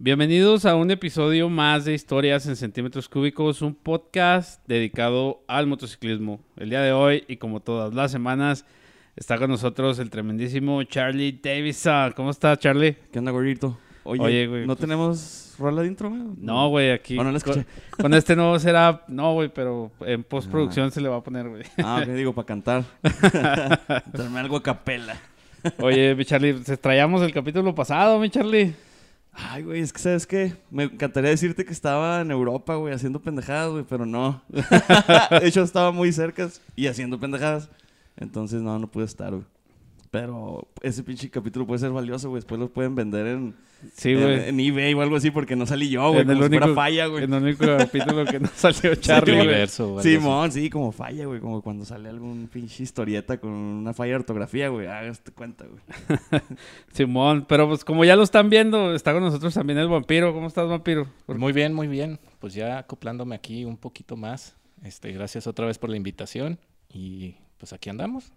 Bienvenidos a un episodio más de Historias en Centímetros Cúbicos, un podcast dedicado al motociclismo. El día de hoy, y como todas las semanas, está con nosotros el tremendísimo Charlie Davison. ¿Cómo estás, Charlie? ¿Qué onda, gordito? Oye, Oye, güey, ¿no pues- tenemos rola de intro, güey? No, güey, aquí. Bueno, no con, escuché. con este nuevo será. No, güey, pero en postproducción se le va a poner, güey. Ah, ok, digo, para cantar. Darme algo a capela. Oye, mi Charlie, pues, extrañamos el capítulo pasado, mi Charlie. Ay, güey, es que, ¿sabes qué? Me encantaría decirte que estaba en Europa, güey, haciendo pendejadas, güey, pero no. de hecho, estaba muy cerca y haciendo pendejadas. Entonces, no, no pude estar, güey. Pero ese pinche capítulo puede ser valioso, güey. Después lo pueden vender en, Sí, en, eBay o algo así porque no salí yo, güey. En el Como si fuera único- falla, güey. En el único capítulo que no salió Charlie, güey. universo, Simón, sí, como falla, güey. Como cuando sale algún pinche historieta con una falla de ortografía, güey. Hágate cuenta, güey. Simón, pero pues como ya lo están viendo, está con nosotros también el vampiro. ¿Cómo estás, vampiro? Muy bien, muy bien. Pues ya acoplándome aquí un poquito más. Este, gracias otra vez por la invitación. Y pues aquí andamos.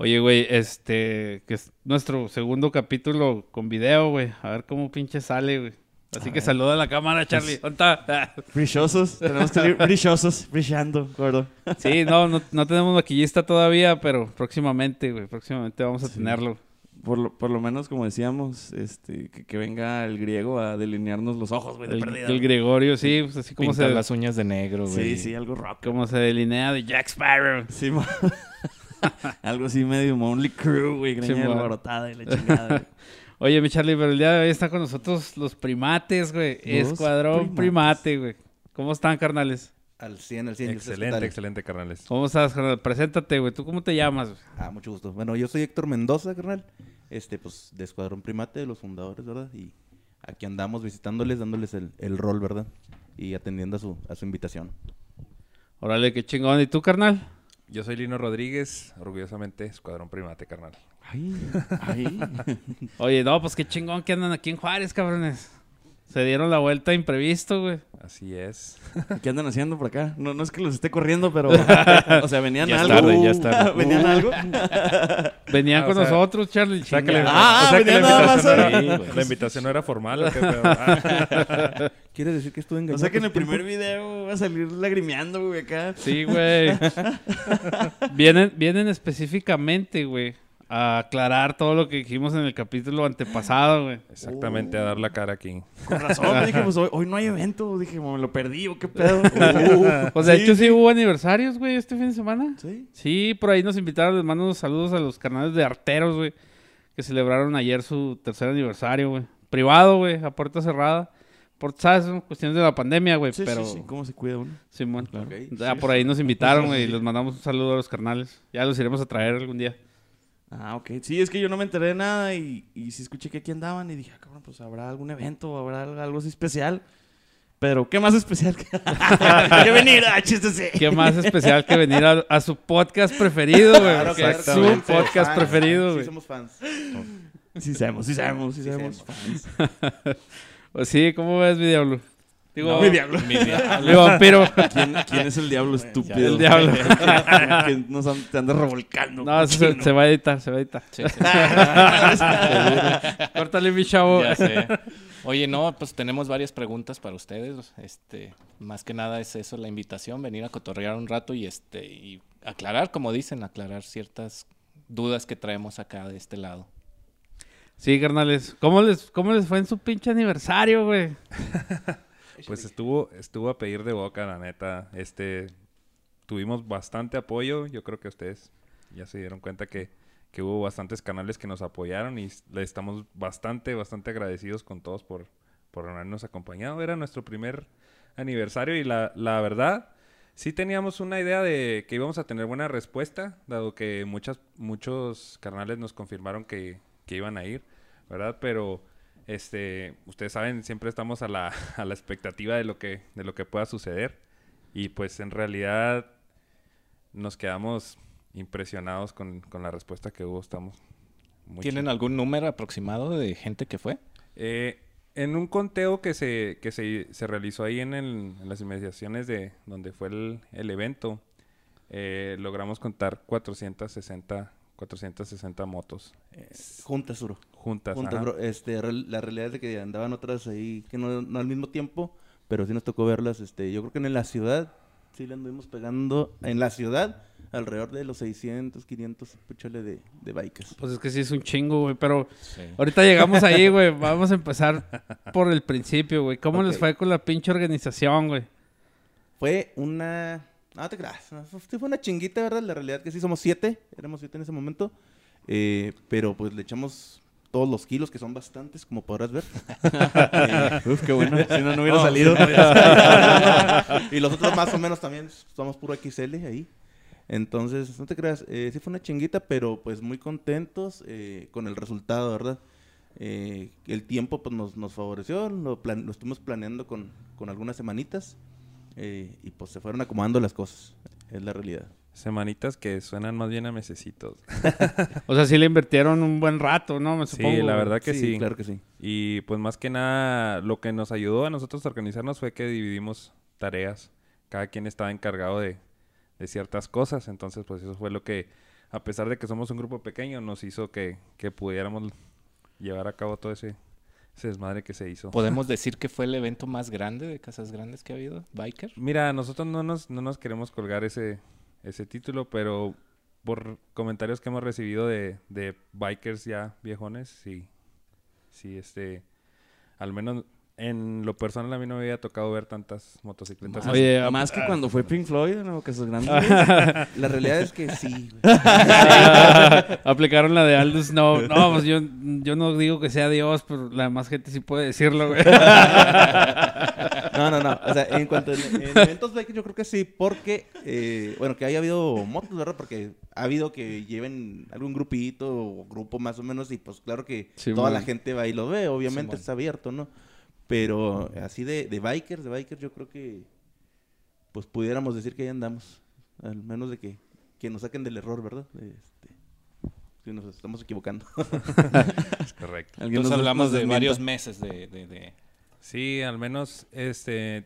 Oye, güey, este, que es nuestro segundo capítulo con video, güey. A ver cómo pinche sale, güey. Así que saluda a la cámara, Charlie. ¿Dónde? Brillosos. Tenemos que salir brillosos, brillando, gordo. Sí, no, no, no tenemos maquillista todavía, pero próximamente, güey, próximamente vamos a Sí. tenerlo. Por lo, por lo menos, como decíamos, este, que, que venga el griego a delinearnos los ojos, güey, de El, perdida. el Gregorio, sí, pues así como Pintar se, las uñas de negro, güey. Sí, sí, algo rock. como se delinea de Jack Sparrow. Sí, algo así medio Monly Crew, güey. Greña alborotada y la chingada. güey. Oye, mi Charlie, pero el día de hoy está con nosotros los primates, güey. Escuadrón primates. primate, güey. ¿Cómo están, carnales? Al 100, al 100. ¿y ustedes qué Excelente, excelente, carnales. ¿Cómo estás, carnal? Preséntate, güey. ¿Tú cómo te llamas? güey? Ah, mucho gusto. Bueno, yo soy Héctor Mendoza, carnal. Este, pues, de Escuadrón Primate, de los fundadores, ¿verdad? Y aquí andamos visitándoles, dándoles el, el rol, ¿verdad? Y atendiendo a su, a su invitación. Órale, qué chingón. ¿Y tú, carnal? Yo soy Lino Rodríguez, orgullosamente Escuadrón Primate, carnal. Ay, ay. Oye, no, pues qué chingón que andan aquí en Juárez, cabrones. Se dieron la vuelta imprevisto, güey. Así es. ¿Qué andan haciendo por acá? No, no es que los esté corriendo, pero... o sea, venían Ya es algo. tarde, ya es tarde. ¿Venían algo? Venían Ah, o con sea, nosotros, Charlie. O sea que la. Ah, o sea que la invitación, no ahí. era, la invitación no era formal. ¿o qué? Ah, ¿Quieres decir que estuve O engañado? sea que en el primer video va a salir lagrimeando, güey, acá. Sí, güey. vienen, vienen específicamente, güey, a aclarar todo lo que dijimos en el capítulo antepasado, güey. exactamente, a dar la cara aquí. Con razón, dije, pues hoy, hoy no hay evento. Dije, me lo perdí, ¿o qué pedo? Pues de Sí, hecho sí hubo aniversarios, güey, este fin de semana. Sí. Sí, por ahí nos invitaron, les mando unos saludos a los canales de arteros, güey, que celebraron ayer su tercer aniversario, güey. Privado, güey, a puerta cerrada. Por, ¿sabes? Son cuestiones de la pandemia, güey, Sí, pero... sí, sí. ¿Cómo se cuida uno? Simón. Claro. Ya por ahí nos invitaron, güey, y les mandamos un saludo a los carnales. Ya los iremos a traer algún día. Ah, ok. Sí, es que yo no me enteré de nada y, y sí escuché que aquí andaban y dije, ah, cabrón, pues habrá algún evento, habrá algo, así especial. Pero, ¿qué más especial que, que venir? Ah, chistes, sí. Qué más especial que venir a, a su podcast preferido, güey. Claro, su podcast Fans, preferido, Sí, güey. somos fans. Sí sabemos, sí sabemos, sí Sí sabemos. Pues sí, ¿cómo ves, mi diablo? Digo, No, mi diablo. Mi diablo. mi vampiro. ¿Quién, quién es el diablo estúpido? El diablo. que nos te anda revolcando. No, se, se va a editar, se va a editar. Sí, sí. Córtale, mi chavo. Ya sé. Oye, no, pues tenemos varias preguntas para ustedes. Este, más que nada es eso, la invitación, venir a cotorrear un rato y este y aclarar, como dicen, aclarar ciertas dudas que traemos acá de este lado. Sí, carnales. ¿Cómo les, ¿Cómo les fue en su pinche aniversario, güey? Pues estuvo, estuvo a pedir de boca, la neta. Este, tuvimos bastante apoyo. Yo creo que ustedes ya se dieron cuenta que, que hubo bastantes canales que nos apoyaron y le estamos bastante, bastante agradecidos con todos por, por habernos acompañado. Era nuestro primer aniversario y la, la verdad, sí teníamos una idea de que íbamos a tener buena respuesta, dado que muchas, muchos carnales nos confirmaron que, que iban a ir, ¿verdad? Pero este, ustedes saben, siempre estamos a la, a la expectativa de lo que, de lo que pueda suceder. Y pues en realidad nos quedamos impresionados con, con la respuesta que hubo. Estamos muy ¿Tienen chingones. algún número aproximado de gente que fue? Eh, en un conteo que se, que se, se realizó ahí en, el- en las inmediaciones de donde fue el, el evento, eh, logramos contar 460, 460 motos eh, Juntas, Uro. Juntas. juntas, bro. Este, la realidad es de que andaban otras ahí que no, no al mismo tiempo, pero sí nos tocó verlas. Este, yo creo que en la ciudad sí le anduvimos pegando en la ciudad alrededor de los 600, 500 puchale de, de bikers. Pues es que sí es un chingo, güey. Pero Sí. ahorita llegamos ahí, güey. Vamos a empezar por el principio, güey. ¿Cómo les fue con la pinche organización, güey? Fue una. No te creas. fue- sí fue una chinguita, ¿verdad? La realidad que sí somos siete. Éramos siete en ese momento. eh, pero pues le echamos todos los kilos, que son bastantes, como podrás ver. Uf, qué bueno. Si no, no hubiera No, salido. sí, no hubiera salido. y los otros más o menos también somos puro XL ahí. Entonces, no te creas, eh, sí fue una chinguita, pero pues muy contentos eh, con el resultado, ¿verdad? Eh, el tiempo pues nos, nos favoreció, lo, plan- lo estuvimos planeando con, con algunas semanitas eh, y pues se fueron acomodando las cosas, es la realidad. Semanitas que suenan más bien a mesecitos. O sea, sí le invirtieron un buen rato, ¿no? Me Sí, la verdad que sí. claro que sí. Y pues más que nada, lo que nos ayudó a nosotros a organizarnos fue que dividimos tareas. Cada quien estaba encargado de, de ciertas cosas. Entonces, pues eso fue lo que, a pesar de que somos un grupo pequeño, nos hizo que, que pudiéramos llevar a cabo todo ese, ese desmadre que se hizo. ¿Podemos decir que fue el evento más grande de Casas Grandes que ha habido? ¿Biker? Mira, nosotros no nos, no nos queremos colgar ese, ese título, pero por comentarios que hemos recibido de, de bikers ya viejones, sí, sí, este, al menos en lo personal a mí no me había tocado ver tantas motocicletas. Más. Oye, más que cuando fue Pink Floyd, ¿no? Que esos grandes. La realidad es que sí. Aplicaron la de Aldous Snow. No, pues yo, yo no digo que sea Dios, pero la demás gente sí puede decirlo, güey. No, no, no. Sea, en cuanto a en eventos bikers, yo creo que sí, porque, eh, bueno, que haya habido motos, ¿verdad? Porque ha habido que lleven algún grupito o grupo más o menos, y pues claro que Sí, toda la gente va y lo ve, obviamente Simón. está abierto, ¿no? Pero así de, de bikers, de bikers, yo creo que, pues pudiéramos decir que ahí andamos. Al menos de que, que nos saquen del error, ¿verdad? Este, si nos estamos equivocando. Es correcto. Entonces nos- hablamos nos de varios meses de... de- de- Sí, al menos este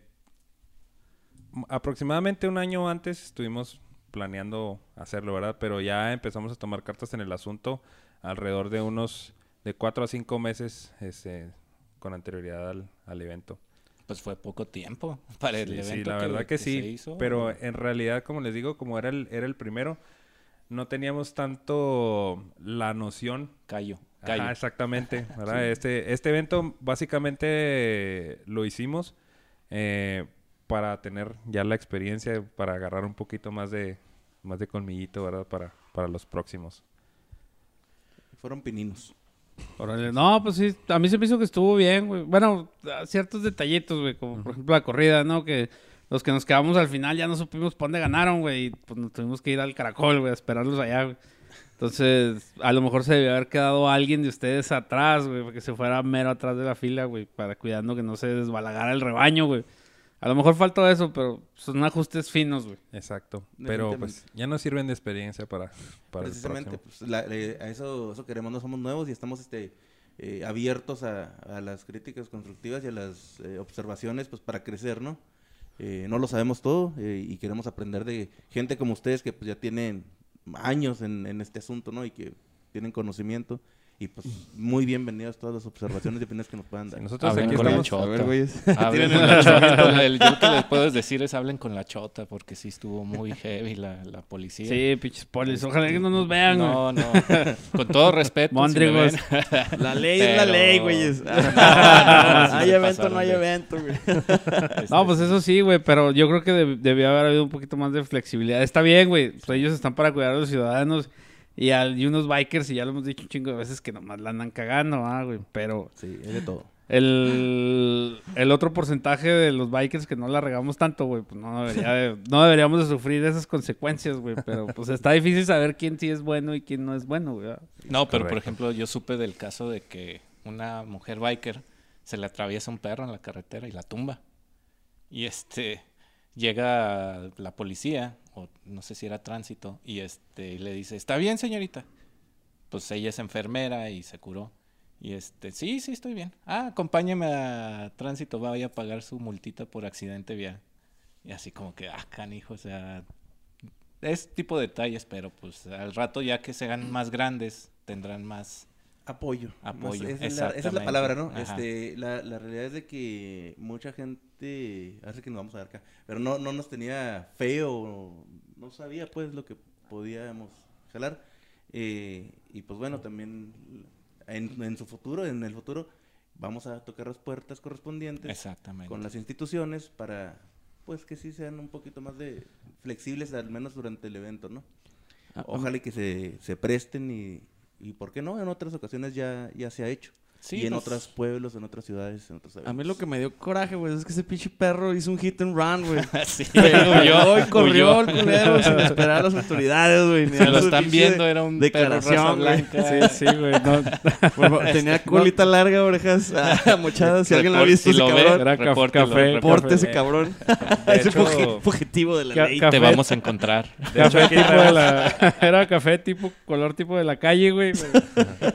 aproximadamente un año antes estuvimos planeando hacerlo, ¿verdad? Pero ya empezamos a tomar cartas en el asunto alrededor de unos de cuatro a cinco meses este, con anterioridad al, al evento. Pues fue poco tiempo para el Sí, evento sí, la verdad que, se sí. hizo. Pero en realidad, como les digo, como era el, era el primero, no teníamos tanto la noción Callo. Ajá, Callo. exactamente. ¿verdad? este, este evento básicamente lo hicimos eh, para tener ya la experiencia, para agarrar un poquito más de, más de colmillito, ¿verdad? Para, para los próximos. Fueron pininos. Órale, No, pues sí, a mí se me hizo que estuvo bien, güey. Bueno, ciertos detallitos, güey, como por ejemplo la corrida, ¿no? Que los que nos quedamos al final ya no supimos por dónde ganaron, güey, y pues nos tuvimos que ir al caracol, güey, a esperarlos allá, güey. Entonces, a lo mejor se debió haber quedado alguien de ustedes atrás, güey, para que se fuera mero atrás de la fila, güey, para cuidando que no se desbalagara el rebaño, güey. A lo mejor faltó eso, pero son ajustes finos, güey. Exacto. Pero pues ya nos sirven de experiencia para, para el Precisamente, próximo. pues, la- eh, a eso, eso queremos, no somos nuevos y estamos este, eh, abiertos a, a las críticas constructivas y a las eh, observaciones pues para crecer, ¿no? Eh, no lo sabemos todo eh, y queremos aprender de gente como ustedes que pues ya tienen años en, en este asunto, ¿no? Y que tienen conocimiento y pues muy bienvenidas todas las observaciones y opiniones que nos puedan dar. Sí, nosotros Hablen aquí con la estamos. chota. A ver, güeyes. Hablen con la chota. El- yo lo que les puedo decir es hablen con la chota porque sí estuvo muy heavy la, la policía. Sí, pinches polis. Ojalá que no nos vean, güey. No, no. Con todo respeto. Mondrigos. La ley es la ley, güeyes. No, no, no, sí hay evento, pasaron no hay evento, güey. No, pues eso sí, güey, pero yo creo que deb- debió haber habido un poquito más de flexibilidad. Está bien, güey, pues ellos están para cuidar a los ciudadanos y, al- y unos bikers, y ya lo hemos dicho un chingo de veces, que nomás la andan cagando, ah, güey, pero Sí, es de todo. el, el otro porcentaje de los bikers que no la regamos tanto, güey, pues no, debería de- no deberíamos de sufrir esas consecuencias, güey, pero pues está difícil saber quién sí es bueno y quién no es bueno, güey. No, pero por ejemplo, yo supe del caso de que una mujer biker se le atraviesa un perro en la carretera y la tumba. Y este llega la policía, o no sé si era tránsito, y este le dice, ¿está bien, señorita? Pues ella es enfermera y se curó. Y este, sí, sí, estoy bien. Ah, acompáñeme a tránsito, vaya a pagar su multita por accidente vial. Y así como que, ah, canijo, o sea, es tipo de detalles, pero pues al rato ya que se hagan más grandes, tendrán más Apoyo. Apoyo, Esa es, la, esa es la exactamente. palabra, ¿no? Ajá. Este, la, la realidad es de que mucha gente, hace que nos vamos a dar acá, pero no, no nos tenía fe o no sabía pues lo que podíamos jalar. Eh, y pues bueno, también en, en su futuro, en el futuro, vamos a tocar las puertas correspondientes Exactamente. con las instituciones para pues que sí sean un poquito más de flexibles, al menos durante el evento, ¿no? Ah, Ojalá y que se, se presten y, y, ¿por qué no? En otras ocasiones ya, ya se ha hecho. Sí, y en pues, otros pueblos, en otras ciudades, en otros A mí lo que me dio coraje, güey, es que ese pinche perro hizo un hit and run, güey. sí, Pero huyó, y corrió huyó. el culero sin esperar a las autoridades, güey. a lo están viendo, era un declaración, blanca. Sí, sí, güey. No, Tenía colita larga, orejas ah, mochadas. Si alguien lo ha visto, si ese lo ve, cabrón, Era café. porte ese cabrón. Ese fugitivo de la Ca- ley. Te vamos a encontrar. Café tipo de la... Era café tipo, color tipo de la calle, güey.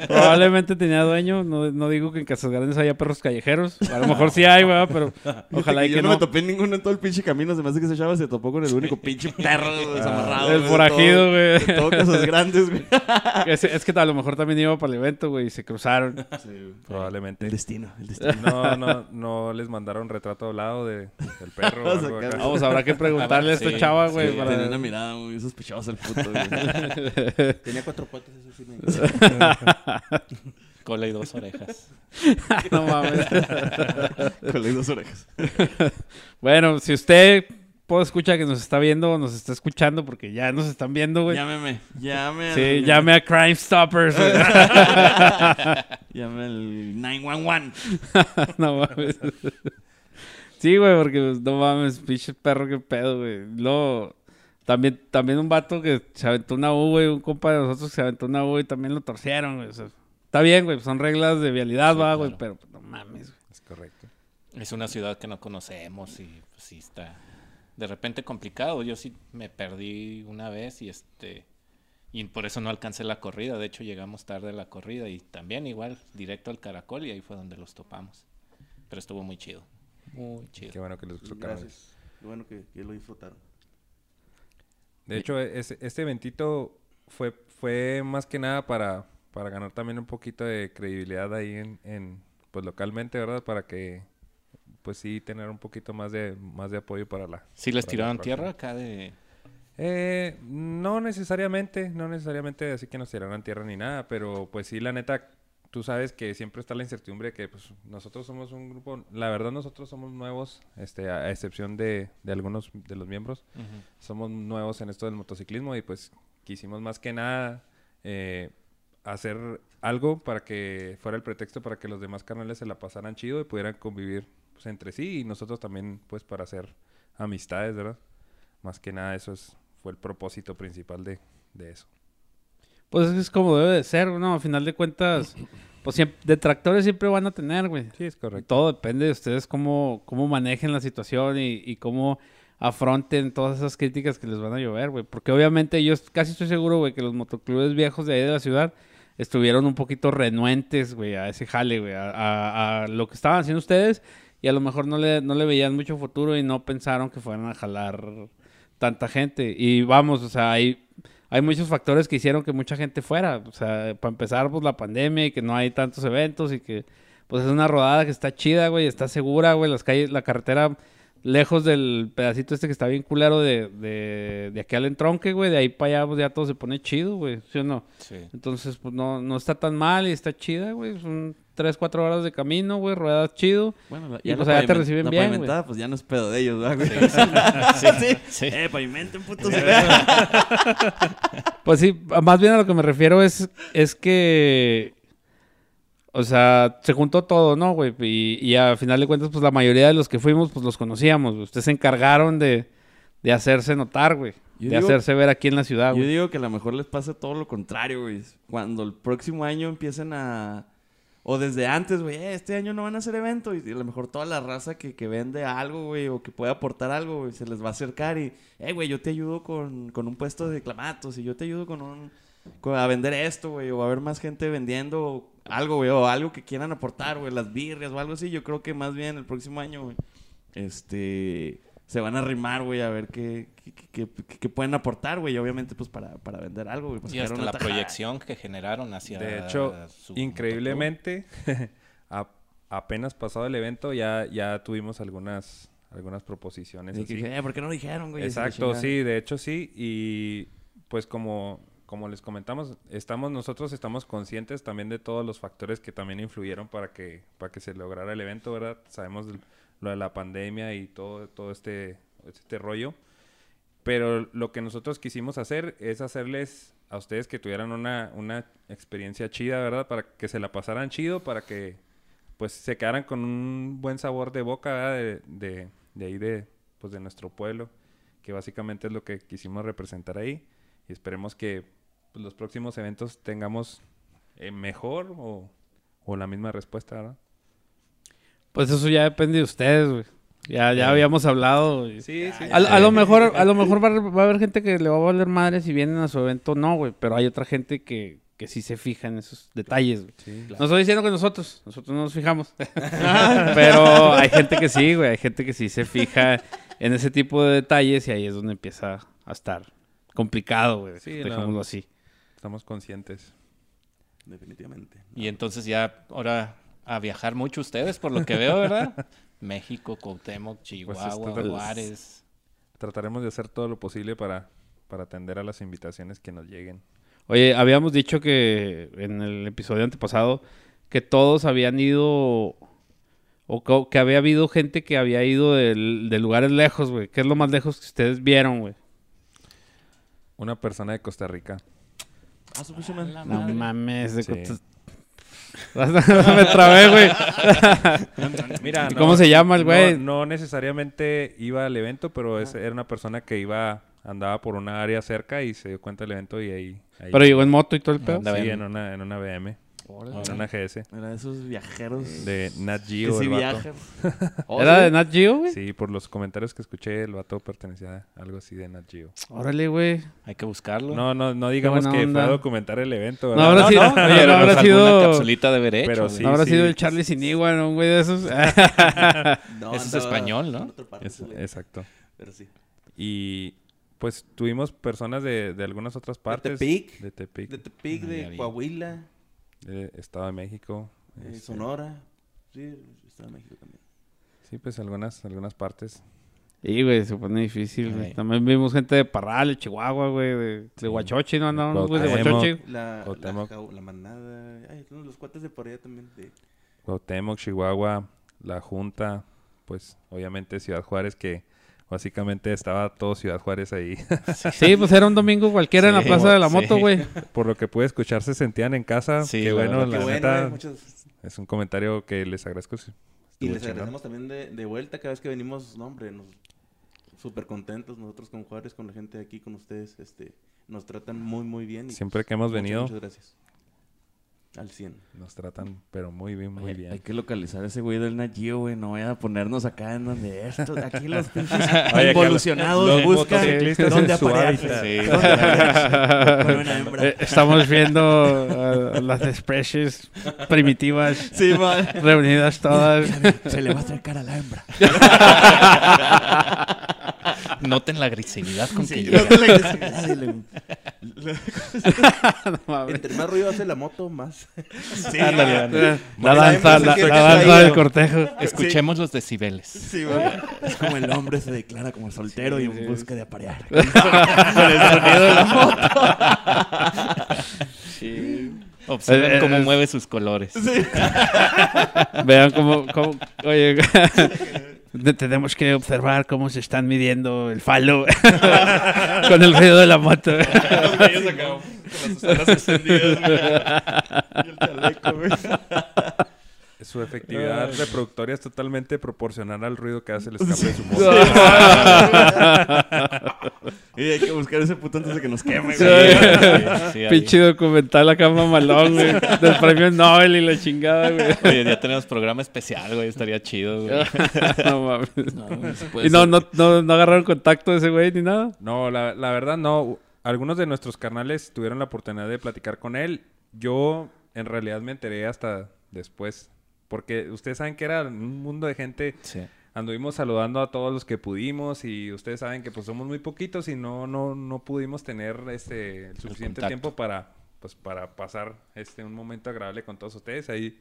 Probablemente tenía dueño. No, no digo que en Casas Grandes haya perros callejeros. A lo mejor sí hay, güey, pero ojalá y yo que no, no. me topé ninguno en todo el pinche camino. Se me hace que ese chava se topó con el único pinche perro desamarrado. el forajido, güey. De todo cosas grandes, güey. Es, es que a lo mejor también iba para el evento, güey, y se cruzaron. Probablemente. El destino, el destino. No, no, no les mandaron retrato hablado de, del perro. o algo acá. Vamos, habrá que preguntarle a esta Sí, chava, güey. Sí, para- Tenía una mirada muy sospechosa el puto, güey. Tenía cuatro patas, eso sí me... Cola y dos orejas. No mames. Con las dos orejas. Bueno, si usted puede escuchar que nos está viendo o nos está escuchando, porque ya nos están viendo, güey. Llámeme. Llame Sí, al- llame a Crime Stoppers. güey. Llame al 911. no mames. Sí, güey, porque pues, no mames, pinche perro, qué pedo, güey. Luego, también, también un vato que se aventó una U, güey, un compa de nosotros que se aventó una U y también lo torcieron, güey. o sea, está bien, güey, son reglas de vialidad, Sí, va, güey, claro. pero pues, no mames, güey. Es correcto. Es una ciudad que no conocemos y pues, sí está de repente complicado. Yo sí me perdí una vez y este y por eso no alcancé la corrida. De hecho llegamos tarde a la corrida y también igual directo al Caracol y ahí fue donde los topamos. Pero estuvo muy chido. Muy chido. Qué bueno que les gustó. carnal. Gracias. Qué bueno que, que lo disfrutaron. De hecho, es- este eventito fue, fue más que nada para, para ganar también un poquito de credibilidad ahí en, en, pues localmente, ¿verdad? Para que pues sí tener un poquito más de más de apoyo para la ¿Sí les tiraron tierra acá de...? Eh, no necesariamente, no necesariamente así que nos tiraran tierra ni nada, pero pues sí, la neta, tú sabes que siempre está la incertidumbre que pues nosotros somos un grupo, la verdad nosotros somos nuevos, este, a, a excepción de, de algunos de los miembros, somos nuevos en esto del motociclismo y pues quisimos más que nada eh, hacer algo para que fuera el pretexto para que los demás canales se la pasaran chido y pudieran convivir pues, entre sí y nosotros también pues para hacer amistades, ¿verdad? Más que nada eso es, fue el propósito principal de, de eso. Pues es como debe de ser, ¿no? A final de cuentas, pues siempre, detractores siempre van a tener, güey. Sí, es correcto. Todo depende de ustedes cómo, cómo manejen la situación y, y cómo afronten todas esas críticas que les van a llover, güey. Porque obviamente yo casi estoy seguro, güey, que los motoclubes viejos de ahí de la ciudad estuvieron un poquito renuentes, güey, a ese jale, güey, a, a- a lo que estaban haciendo ustedes y a lo mejor no le, no le veían mucho futuro y no pensaron que fueran a jalar tanta gente. Y vamos, o sea, hay, hay muchos factores que hicieron que mucha gente fuera. O sea, para empezar, pues la pandemia y que no hay tantos eventos y que pues es una rodada que está chida, güey, está segura, güey, las calles, la carretera lejos del pedacito este que está bien culero de, de, de aquí al entronque, güey, de ahí para allá pues ya todo se pone chido, güey, ¿sí o no? Sí. Entonces, pues no, no está tan mal y está chida, güey, son 3, 4 horas de camino, güey, ruedas chido. Bueno, la- Y, ya pues, la allá te reciben la bien, pavimentada, pues ya no es pedo de ellos, ¿verdad, güey? Sí, sí, sí. Eh, pavimenten, putos. Pues sí, más bien a lo que me refiero es, es que, o sea, se juntó todo, ¿no, güey? Y, y a final de cuentas, pues la mayoría de los que fuimos, pues los conocíamos. Ustedes se encargaron de, de hacerse notar, güey. Yo De digo- hacerse ver aquí en la ciudad, Yo güey. digo que a lo mejor les pasa todo lo contrario, güey. Cuando el próximo año empiecen a... O desde antes, güey, "Eh, este año no van a hacer evento. Y a lo mejor toda la raza que, que vende algo, güey, o que puede aportar algo, güey, se les va a acercar y... Eh, güey, yo te ayudo con, con un puesto de clamatos y yo te ayudo con un... con- a vender esto, güey, o a ver más gente vendiendo algo, güey, o algo que quieran aportar, güey, las birrias o algo así. Yo creo que más bien el próximo año, güey, este... se van a arrimar, güey, a ver qué, qué, qué- qué- qué pueden aportar, güey. Y obviamente, pues, para, para vender algo, güey. Pues, Y hasta la tajada. proyección que generaron hacia De hecho, su increíblemente, a- apenas pasado el evento ya, ya tuvimos algunas, algunas proposiciones. Y así. dije, "Eh, ¿por qué no lo dijeron, güey? Exacto, sí, de hecho sí. Y pues como, como les comentamos, estamos nosotros estamos conscientes también de todos los factores que también influyeron para que, para que se lograra el evento, ¿verdad? Sabemos lo de la pandemia y todo, todo este, este rollo. Pero lo que nosotros quisimos hacer es hacerles a ustedes que tuvieran una, una experiencia chida, ¿verdad? Para que se la pasaran chido, para que pues se quedaran con un buen sabor de boca, ¿verdad? De, de, de ahí de, pues, de nuestro pueblo, que básicamente es lo que quisimos representar ahí. Y esperemos que pues, los próximos eventos tengamos eh, mejor o, o la misma respuesta, ¿verdad? Pues eso ya depende de ustedes, güey. Ya, ya habíamos hablado. Sí, sí. A, a lo mejor, a lo mejor va, a- va a haber gente que le va a valer madre si vienen a su evento, no, güey. Pero hay otra gente que, que sí se fija en esos detalles, güey. Sí. No estoy diciendo que nosotros, nosotros no nos fijamos. Pero hay gente que sí, güey. Hay gente que sí se fija en ese tipo de detalles y ahí es donde empieza a estar complicado, güey. Sí, dejémoslo no. así. Estamos conscientes. Definitivamente. Y entonces ya ahora a viajar mucho ustedes, por lo que veo, ¿verdad? México, Cuauhtémoc, Chihuahua, esto es- Juárez. Trataremos de hacer todo lo posible para, para atender a las invitaciones que nos lleguen. Oye, habíamos dicho que en el episodio antepasado que todos habían ido o que había habido gente que había ido del- de, lugares lejos, güey. ¿Qué es lo más lejos que ustedes vieron, güey? Una persona de Costa Rica. Ah, su pinche madre. No mames. de Sí. Me trabé, güey. Mira, ¿Y cómo se llama el no- güey? No, necesariamente iba al evento, pero es- era una persona que iba, andaba por una área cerca y se dio cuenta del evento y ahí. ahí Pero llegó en moto y todo el pedo. Andaba sí, en- en una, en una BM, en una GS Era de esos viajeros. de Nat que Geo. sí el vato. Oh, ¿Era sí. de Nat Geo, güey? Sí, por los comentarios que escuché, el vato pertenecía a algo así de Nat Geo. Órale, güey. Hay que buscarlo. No, no, no digamos que fue onda. a documentar el evento. No ¿verdad? habrá sido, oye, no Pero habrá sido, capsulita de derecho. Pero sí. no habrá sido el Charlie Sinigua, ¿no? Un güey de esos. No, Ese es español, ¿no? Es- exacto. Pero sí. Y pues tuvimos personas de, de algunas otras partes. Tepic. De Tepic. De Tepic, Ah, ya de. Coahuila, de Estado de México. eh, este, Sonora. Sí, Estado de México también. Sí, pues algunas, algunas partes. Sí, güey, se pone difícil. Ay. También vimos gente de Parral, de Chihuahua, güey, de, de Huachochi, ¿no? No, güey, de. Huachochi. La, la, la manada. Ay, no, los cuates de por allá también. De... Cuauhtémoc, Chihuahua, La Junta, pues obviamente Ciudad Juárez, que básicamente estaba todo Ciudad Juárez ahí. Sí, pues era un domingo cualquiera en la plaza de la moto, güey. Por lo que pude escuchar, se sentían en casa. Sí, Qué la bueno, la Qué bueno, neta, muchos- es un comentario que les agradezco. sí. Y les agradecemos también de, de vuelta cada vez que venimos, no, hombre, nos súper contentos nosotros con Juárez, con la gente de aquí, con ustedes, este, nos tratan muy, muy bien. y, Siempre que hemos muchas, venido, Muchas gracias. Al 100. nos tratan, pero muy bien, muy Oye, bien. Hay que localizar a ese güey del Nat Geo, güey. No vaya a ponernos acá en donde estos, aquí los pinches involucionados los buscan dónde hábitat. Sí. Eh, Estamos viendo uh, las especies primitivas Sí, reunidas todas. Se le va a acercar a la hembra. Noten la agresividad con que Sí, llega. no te la agresividad. Entre más ruido hace la moto, más. Sí, Ándale. La La danza, la, la danza del cortejo. Escuchemos los decibeles. Sí. Es como el hombre se declara como soltero y en busca de aparear. Observen Eh, cómo eh, mueve sus colores. Vean cómo, cómo oye, tenemos que observar cómo se están midiendo el falo con el ruido de la moto. Su efectividad reproductoria es totalmente proporcional al ruido que hace el escape de su moto. Y hay que buscar ese puto antes de que nos queme, Sí. güey. Sí. Pinche documental acá mamalón, güey. Del premio Nobel y la chingada, güey. Oye, ya tenemos programa especial, güey. Estaría chido, güey. no mames. Puede Y no, no, no, no agarraron contacto de ese güey ni nada. No, la, la verdad no. Algunos de nuestros carnales tuvieron la oportunidad de platicar con él. Yo en realidad me enteré hasta después. Porque ustedes saben que era un mundo de gente. Sí. anduvimos saludando a todos los que pudimos y ustedes saben que pues somos muy poquitos y no, no, no pudimos tener este el suficiente tiempo para, pues, para pasar este un momento agradable con todos ustedes. Ahí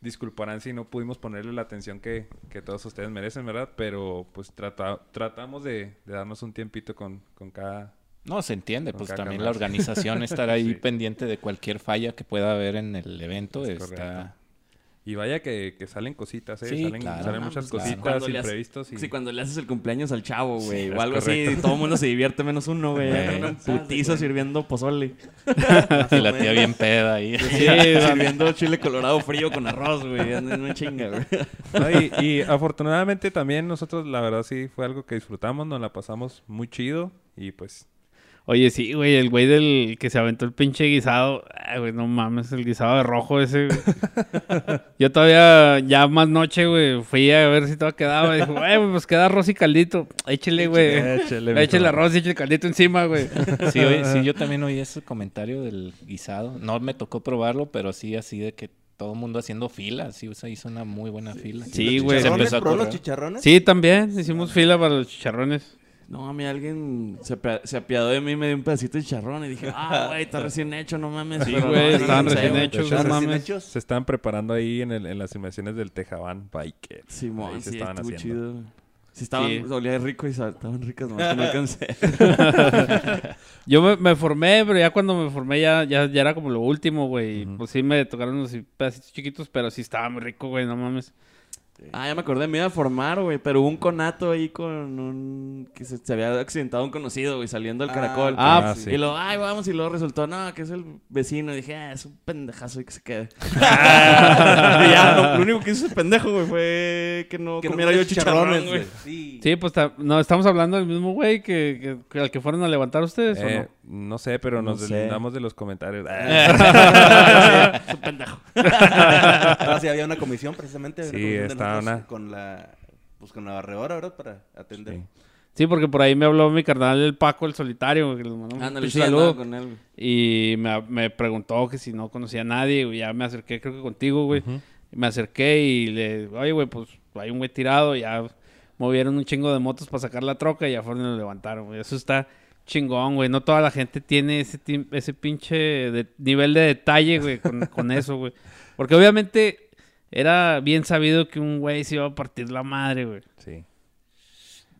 disculparán si no pudimos ponerle la atención que, que todos ustedes merecen, ¿verdad? Pero pues trata, tratamos de, de darnos un tiempito con, con cada... No, se entiende, pues también canal. la organización estar ahí Sí. pendiente de cualquier falla que pueda haber en el evento Es está... correcto. Y vaya que, que salen cositas, ¿eh? Sí, salen, claro. salen muchas pues, cositas, cuando le haces- imprevistos y... Sí, cuando le haces el cumpleaños al chavo, güey. Sí, o algo así, correcto. todo el mundo se divierte menos uno, güey. Putiza sirviendo pozole. Y la tía bien peda ahí. Sí, sirviendo chile colorado frío con arroz, güey. Una chinga, güey. No, y, y afortunadamente también nosotros, la verdad, sí fue algo que disfrutamos, nos la pasamos muy chido y pues... Oye, sí, güey, el güey del que se aventó el pinche guisado. Ay, güey, no mames, el guisado de rojo ese. güey. Yo todavía, ya más noche, güey, fui a ver si todo quedaba. Dijo, güey, pues queda arroz y caldito. Échele, güey. Échele. Échele arroz y échele caldito encima, güey. Sí, oí- sí, yo también oí ese comentario del guisado. No me tocó probarlo, pero sí así de que todo el mundo haciendo fila. Sí, se hizo una muy buena fila. Sí, ¿Los güey. Se los chicharrones? Sí, también. Hicimos fila para los chicharrones. No, a mí alguien se, se apiadó de mí y me dio un pedacito de chicharrón y dije, ah, güey, está recién hecho, no mames. Sí, güey, no, estaban no sé, recién hechos, ¿Están no recién mames. hechos? Se estaban preparando ahí en, el- en las inmersiones del Tejaban Biker. Simón, Ahí se sí, estaban estuvo haciendo. chido. Sí, estaban, Sí. olía rico y estaban ricas, que no alcancé. Yo me, me formé, pero ya cuando me formé ya, ya, ya era como lo último, güey. Y, Pues sí me tocaron unos pedacitos chiquitos, pero sí estaba muy rico, güey, no mames. Ah, ya me acordé, me iba a formar, güey, pero hubo un conato ahí con un... que se, se había accidentado un conocido, güey, saliendo del Ah, caracol. ah, sí. Y luego, ay, vamos, y luego resultó, no, que es el vecino. Y dije, ah, es un pendejazo y que se quede. y ya, lo, lo único que hizo ese pendejo, güey, fue que no Que no comiera yo comes chicharrones, güey. Sí. Sí, pues no, estamos hablando del mismo güey que, que- que al que fueron a levantar ustedes, ¿o Eh, no? No sé, pero No nos sé. deslindamos de los comentarios. es un pendejo. Ah, sí, había una comisión precisamente. Sí, comisión nosotros una- Con la... Pues con la barredora, ¿verdad? Para atender. Sí. Sí, porque por ahí me habló mi carnal el Paco, el solitario, que les mandó un sí, saludo. con él. Y me, me preguntó que si no conocía a nadie, güey. Ya me acerqué, creo que contigo, güey. Y Me acerqué y le... Oye, güey, pues hay un güey tirado. Ya movieron un chingo de motos para sacar la troca y ya fueron y lo levantaron, güey. Eso está chingón, güey. No toda la gente tiene ese, ese pinche de- nivel de detalle, güey, con, con eso, güey. Porque obviamente era bien sabido que un güey se iba a partir la madre, güey. Sí.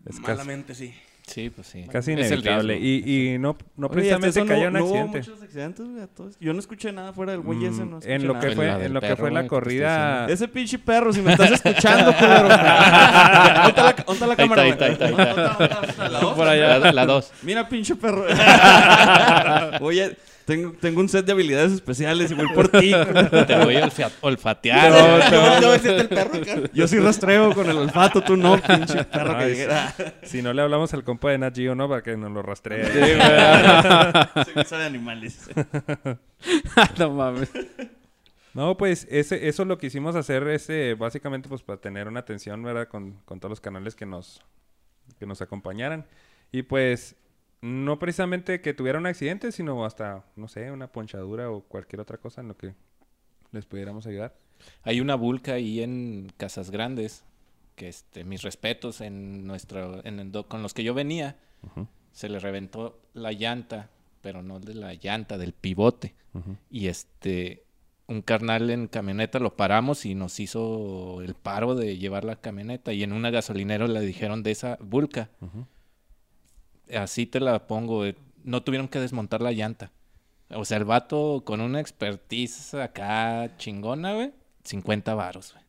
Es Malamente, sí. Sí, pues sí. casi Es inevitable. Y, y no, no Oye, precisamente un no, no hubo accidente. muchos accidentes, güey, a todos. Yo no escuché nada fuera del güey ese, no Mm, escuché en lo nada. que fue, la en lo que fue la corrida. Ese pinche perro, si me estás escuchando, culero. ¿Dónde la, Ahí cámara, está, ahí güey? está, ahí está. ¿Dónde está? ¿Dónde está? La dos. Por allá. La, la dos. Mira, pinche perro. Oye, tengo, tengo un set de habilidades especiales y voy por ti. Te voy a olfa- olfatear. No, Yo el perro acá. Sí rastreo con el olfato, tú no, pinche perro que dijera. Si no le hablamos al compa de Nat Geo, ¿no? Para que nos lo rastree. Soy sabe animales. no mames. No, pues ese, eso lo que hicimos hacer es básicamente pues para tener una atención, ¿verdad? Con, con todos los canales que nos, que nos acompañaran. Y pues no precisamente que tuviera un accidente, sino hasta, no sé, una ponchadura o cualquier otra cosa en lo que les pudiéramos ayudar. Hay una vulca ahí en Casas Grandes, que este, mis respetos en nuestro, en el do- con los que yo venía, se le reventó la llanta, pero no de la llanta, del pivote. Y este, un carnal en camioneta lo paramos y nos hizo el paro de llevar la camioneta. Y en una gasolinera le dijeron de esa vulca. Así te la pongo. eh, No tuvieron que desmontar la llanta. O sea, el vato con una expertise acá chingona, güey. 50 varos, güey.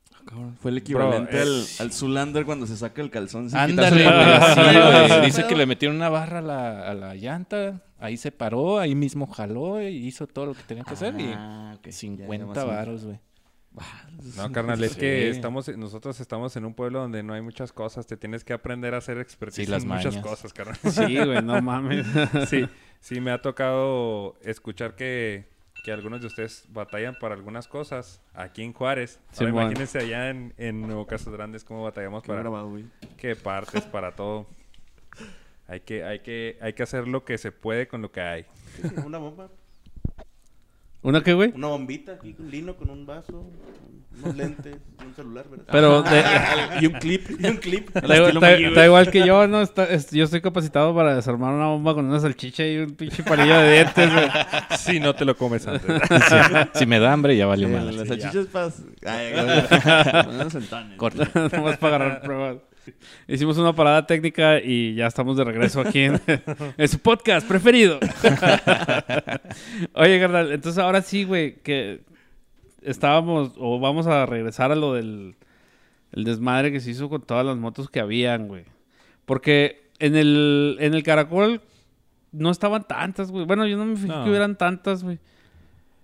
Fue el equivalente Bro, al, es- al Zulander cuando se saca el calzón. sin Ándale, güey. Dice que le metieron una barra a la, a la llanta. Ahí se paró, ahí mismo jaló y hizo todo lo que tenía que hacer. Y Ah, ok. Ya, ya 50 más o menos. varos, güey. No, carnal, es Sí. que estamos, nosotros estamos en un pueblo donde no hay muchas cosas. Te tienes que aprender a hacer expertise Sí, las en muchas cosas, carnal. Sí, güey, no mames. sí, sí me ha tocado escuchar que, que algunos de ustedes batallan para algunas cosas aquí en Juárez. Ahora imagínense allá en, en Nuevo Casas Grandes cómo batallamos Qué para grabado, güey. qué partes, para todo. Hay que, hay que, hay que hacer lo que se puede con lo que hay. Una bomba. ¿Una qué, güey? Una bombita aquí, un lino con un vaso. unos lentes y un celular, ¿verdad? Pero de- y un clip. y un clip. está, igual que yo, ¿no? Está- es- yo estoy capacitado para desarmar una bomba con una salchicha y un pinche palillo de dientes, güey. Si no te lo comes antes. Si me da hambre, ya valió Sí, mal. las salchichas para... Corta. Nomás para agarrar pruebas. Hicimos una parada técnica y ya estamos de regreso aquí en, en su podcast preferido. Oye, carnal, entonces ahora sí, güey, que estábamos o vamos a regresar a lo del el desmadre que se hizo con todas las motos que habían, güey. Porque en el, en el Caracol no estaban tantas, güey. Bueno, yo no me fijé No. que hubieran tantas, güey.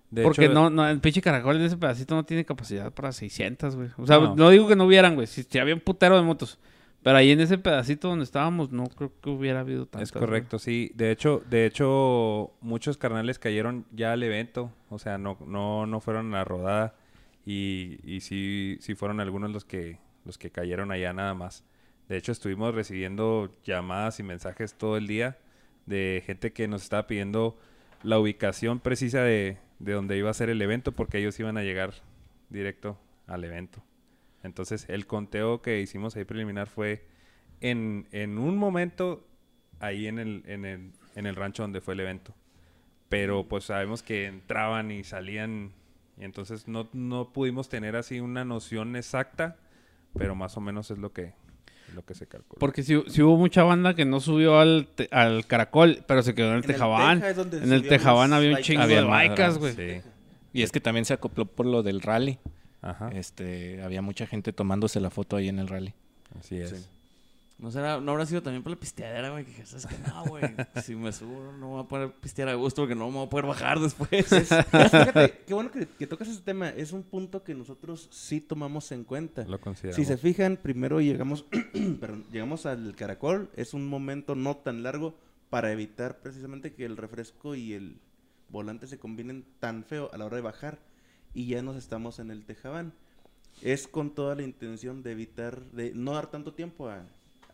De Porque hecho, no, no, el pinche caracol en ese pedacito no tiene capacidad para 600, güey. O sea, no, No. digo que no hubieran, güey. Si, si había un putero de motos. Pero ahí en ese pedacito donde estábamos, no creo que hubiera habido tantas. Es correcto, sí. De hecho, de hecho, muchos carnales cayeron ya al evento. O sea, no, no, no fueron a la rodada. Y, y sí, sí fueron algunos los que, los que cayeron allá nada más. De hecho, estuvimos recibiendo llamadas y mensajes todo el día de gente que nos estaba pidiendo la ubicación precisa de, de donde iba a ser el evento porque ellos iban a llegar directo al evento. Entonces, el conteo que hicimos ahí preliminar fue en, en un momento ahí en el, en, el, en el rancho donde fue el evento. Pero pues sabemos que entraban y salían y entonces no, no pudimos tener así una noción exacta, pero más o menos es lo que, lo que se calculó. Porque si, si hubo mucha banda que no subió al, te- al caracol, pero se quedó en el En Tejabán. En el Tejabán había un chingo Había de ¿verdad? güey. Sí, Y es que también se acopló por lo del rally. Ajá, Este, había mucha gente tomándose la foto ahí en el rally. así es. Sí. ¿No, será, ¿No habrá sido también por la pisteadera, güey? Que dije, ¿sabes qué? No, güey. Si me subo, no me voy a poder pistear a gusto porque no me voy a poder bajar después. Fíjate, qué bueno que, que tocas ese tema. Es un punto que nosotros sí tomamos en cuenta. Lo consideramos. Si se fijan, primero llegamos, perdón, llegamos al caracol. Es un momento no tan largo para evitar precisamente que el refresco y el volante se combinen tan feo a la hora de bajar. Y ya nos estamos en el Tejabán. Es con toda la intención de evitar, de no dar tanto tiempo a-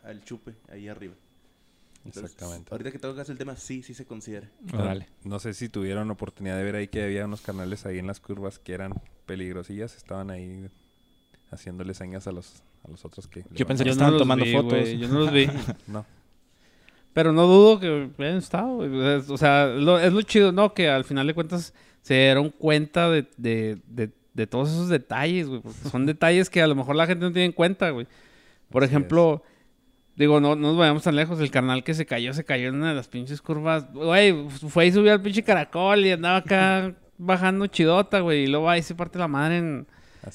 al chupe ahí arriba. Entonces, Exactamente. Ahorita que tocas el tema, sí, sí se considera. No, Órale. no sé si tuvieron oportunidad de ver ahí que había unos canales ahí en las curvas que eran peligrosillas. Estaban ahí haciéndole señas a los, a los otros que... Yo pensé que estaban tomando vi, fotos. Yo no los vi. No. Pero no dudo que hayan estado, O sea, lo- es lo chido, ¿no? Que al final de cuentas se dieron cuenta de, de, de, de todos esos detalles, güey. son detalles que a lo mejor la gente no tiene en cuenta, güey. Por Así ejemplo, digo, no, no nos vayamos tan lejos. El carnal que se cayó, se cayó en una de las pinches curvas. Güey, fue y subió al pinche caracol y andaba acá bajando chidota, güey. Y luego va y se parte la madre en,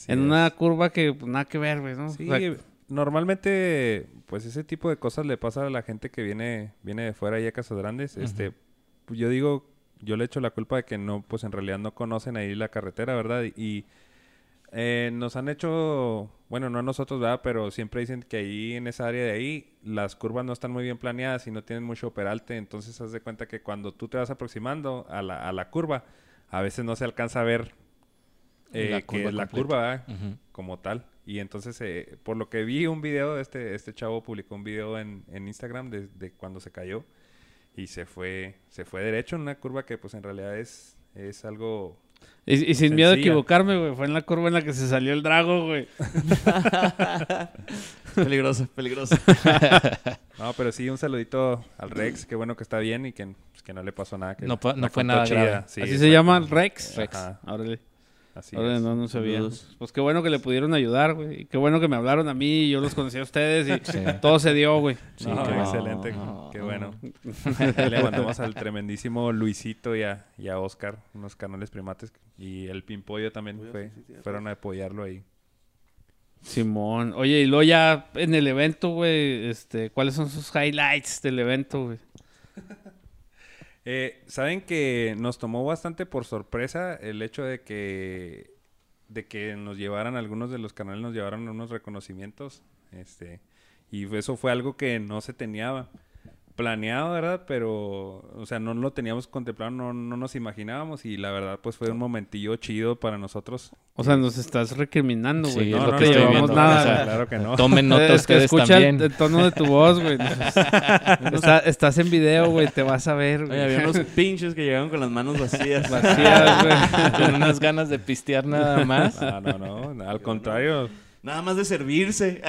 en una curva que pues, nada que ver, güey, ¿no? Sí, O sea, normalmente, pues ese tipo de cosas le pasa a la gente que viene, viene de fuera y a Casas Grandes. Este, yo digo, yo le echo la culpa de que no, pues en realidad no conocen ahí la carretera, ¿verdad? Y eh, nos han hecho, bueno, no a nosotros, ¿verdad? Pero siempre dicen que ahí en esa área de ahí las curvas no están muy bien planeadas y no tienen mucho peralte. Entonces, haz de cuenta que cuando tú te vas aproximando a la, a la curva, a veces no se alcanza a ver eh, La que curva la curva. Ujú. como tal. Y entonces, eh, por lo que vi un video, este, este chavo publicó un video en, en Instagram de, de cuando se cayó y se fue, se fue derecho en una curva que pues en realidad es, es algo... Y, y sin miedo a equivocarme, güey. Fue en la curva en la que se salió el drago, güey. peligroso, peligroso. No, pero sí, un saludito al Rex, qué bueno que está bien y que, pues, que no le pasó nada. Que No fue- no fue nada chida. grave. Sí, Así se llama Rex. Rex. Ajá, Órale. Así es. no, no sabía. Saludos. Pues qué bueno que le pudieron ayudar, güey. Y qué bueno que me hablaron a mí y yo los conocí a ustedes y Sí. todo se dio, güey. Sí, No, qué excelente, No. qué bueno. Le mandamos al tremendísimo Luisito y a, y a Oscar, unos canales primates. Y el Pimpollo también fue, sí, sí, sí, fueron a apoyarlo ahí. Simón. Oye, y luego ya en el evento, güey, este, ¿cuáles son sus highlights del evento, güey? Eh, Saben que nos tomó bastante por sorpresa el hecho de que de que nos llevaran algunos de los canales nos llevaran unos reconocimientos este y eso fue algo que no se tenía planeado, ¿verdad? Pero, o sea, no lo teníamos contemplado, no, no nos imaginábamos y la verdad, pues fue un momentillo chido para nosotros. O sea, nos estás recriminando, güey. Sí, no, es no te llevamos viendo. nada. O sea, claro que no. Tomen nota Es que escucha el, también. el tono de tu voz, güey. Está- estás en video, güey. Te vas a ver, Oye, güey. había unos pinches que llegaban con las manos vacías. Vacías, güey. Con unas ganas de pistear nada más. No, no, no, al contrario. Nada más de servirse.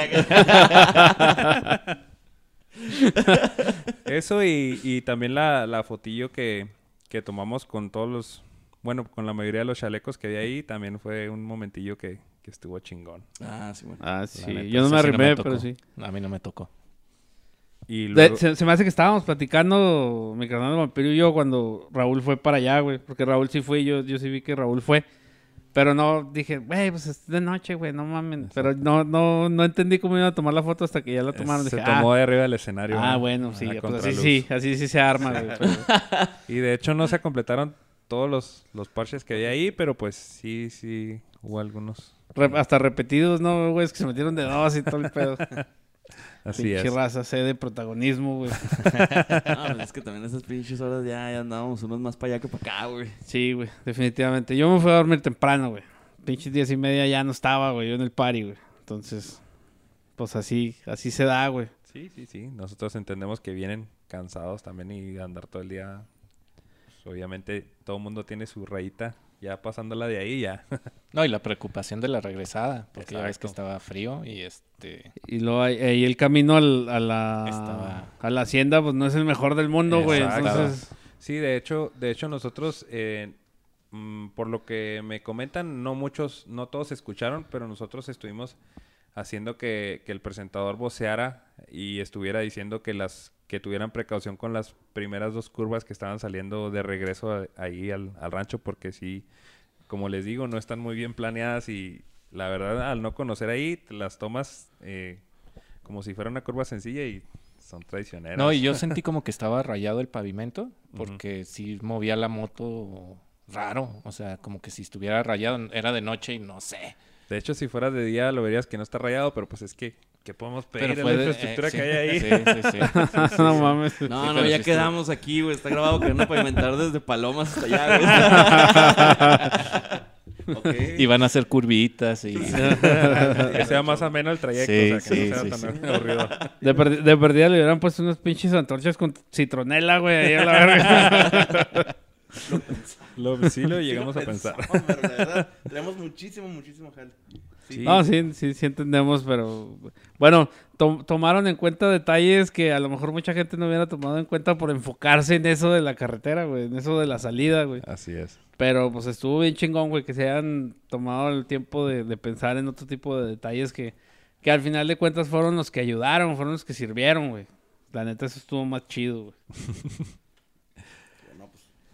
Eso y, y también la, la fotillo que, que tomamos con todos los, bueno, con la mayoría de los chalecos que había ahí, también fue un momentillo que, que estuvo chingón. ah, sí, bueno. Ah, sí. neta, Yo no me sí arrimé, pero sí. A mí no me tocó. Y luego, se, se me hace que estábamos platicando, mi carnal de vampiro y yo, cuando Raúl fue para allá, güey. Porque Raúl sí fue y yo, yo sí vi que Raúl fue. Pero no, dije, güey, pues es de noche, güey, no mamen. Pero no, no, no entendí cómo iba a tomar la foto hasta que ya la tomaron. se Dije, tomó ah, de arriba del escenario. ah, ¿no? bueno, sí, pues así sí, así sí se arma, güey. Y de hecho no se completaron todos los, los parches que había ahí, pero pues sí, sí, hubo algunos. Re- hasta repetidos, ¿no, güey? Es que se metieron de dos y todo el pedo. Así Pinche es. raza, sed de protagonismo, güey. No, pues es que también esas pinches horas ya, ya andábamos unos más para allá que para acá, güey. Sí, güey, definitivamente. Yo me fui a dormir temprano, güey. Pinches diez y media ya no estaba, güey, yo en el party, güey. Entonces, pues así, así se da, güey. Sí, sí, sí. Nosotros entendemos que vienen cansados también y andar todo el día. pues, obviamente todo el mundo tiene su rayita. Ya pasándola de ahí, ya. No, y la preocupación de la regresada, porque ya ves que Exacto. estaba frío y este... Y luego ahí, el camino al- a, la, Estaba- a la hacienda, pues no es el mejor del mundo, güey. Exacto. Entonces, Sí, de hecho, de hecho nosotros, eh, mm, por lo que me comentan, no muchos, no todos escucharon, pero nosotros estuvimos haciendo que, que el presentador voceara y estuviera diciendo que las que tuvieran precaución con las primeras dos curvas que estaban saliendo de regreso a- ahí al, al rancho, porque sí, como les digo, no están muy bien planeadas y la verdad, al no conocer ahí, te las tomas eh, como si fuera una curva sencilla y son traicioneras. No, y yo sentí como que estaba rayado el pavimento, porque sí movía la moto raro, o sea, como que si estuviera rayado, era de noche y no sé. De hecho, si fuera de día lo verías que no está rayado, pero pues es que, ¿qué podemos pedir fue la de- infraestructura eh, que sí, hay ahí? Sí, sí, sí. no mames. No, Sí, no, ya quedamos aquí, güey. Está grabado que van a pavimentar desde Palomas hasta allá, güey. Ok. Y van a hacer curvitas y... que sea más ameno el trayecto, Sí, o sea, que sí, no sea sí, tan sí. aburrido. De, perdi- de perdida le hubieran puesto unas pinches antorchas con citronela, güey, ahí a la verga. Lo, sí lo llegamos a Sí pensar. pensamos, pero la verdad, tenemos muchísimo, muchísimo jale. Sí. No, sí, sí, sí entendemos, pero bueno, to- tomaron en cuenta detalles que a lo mejor mucha gente no hubiera tomado en cuenta por enfocarse en eso de la carretera, güey, en eso de la salida, güey. Así es. Pero pues estuvo bien chingón, güey, que se hayan tomado el tiempo de, de pensar en otro tipo de detalles que, que al final de cuentas fueron los que ayudaron, fueron los que sirvieron, güey. La neta, eso estuvo más chido, güey.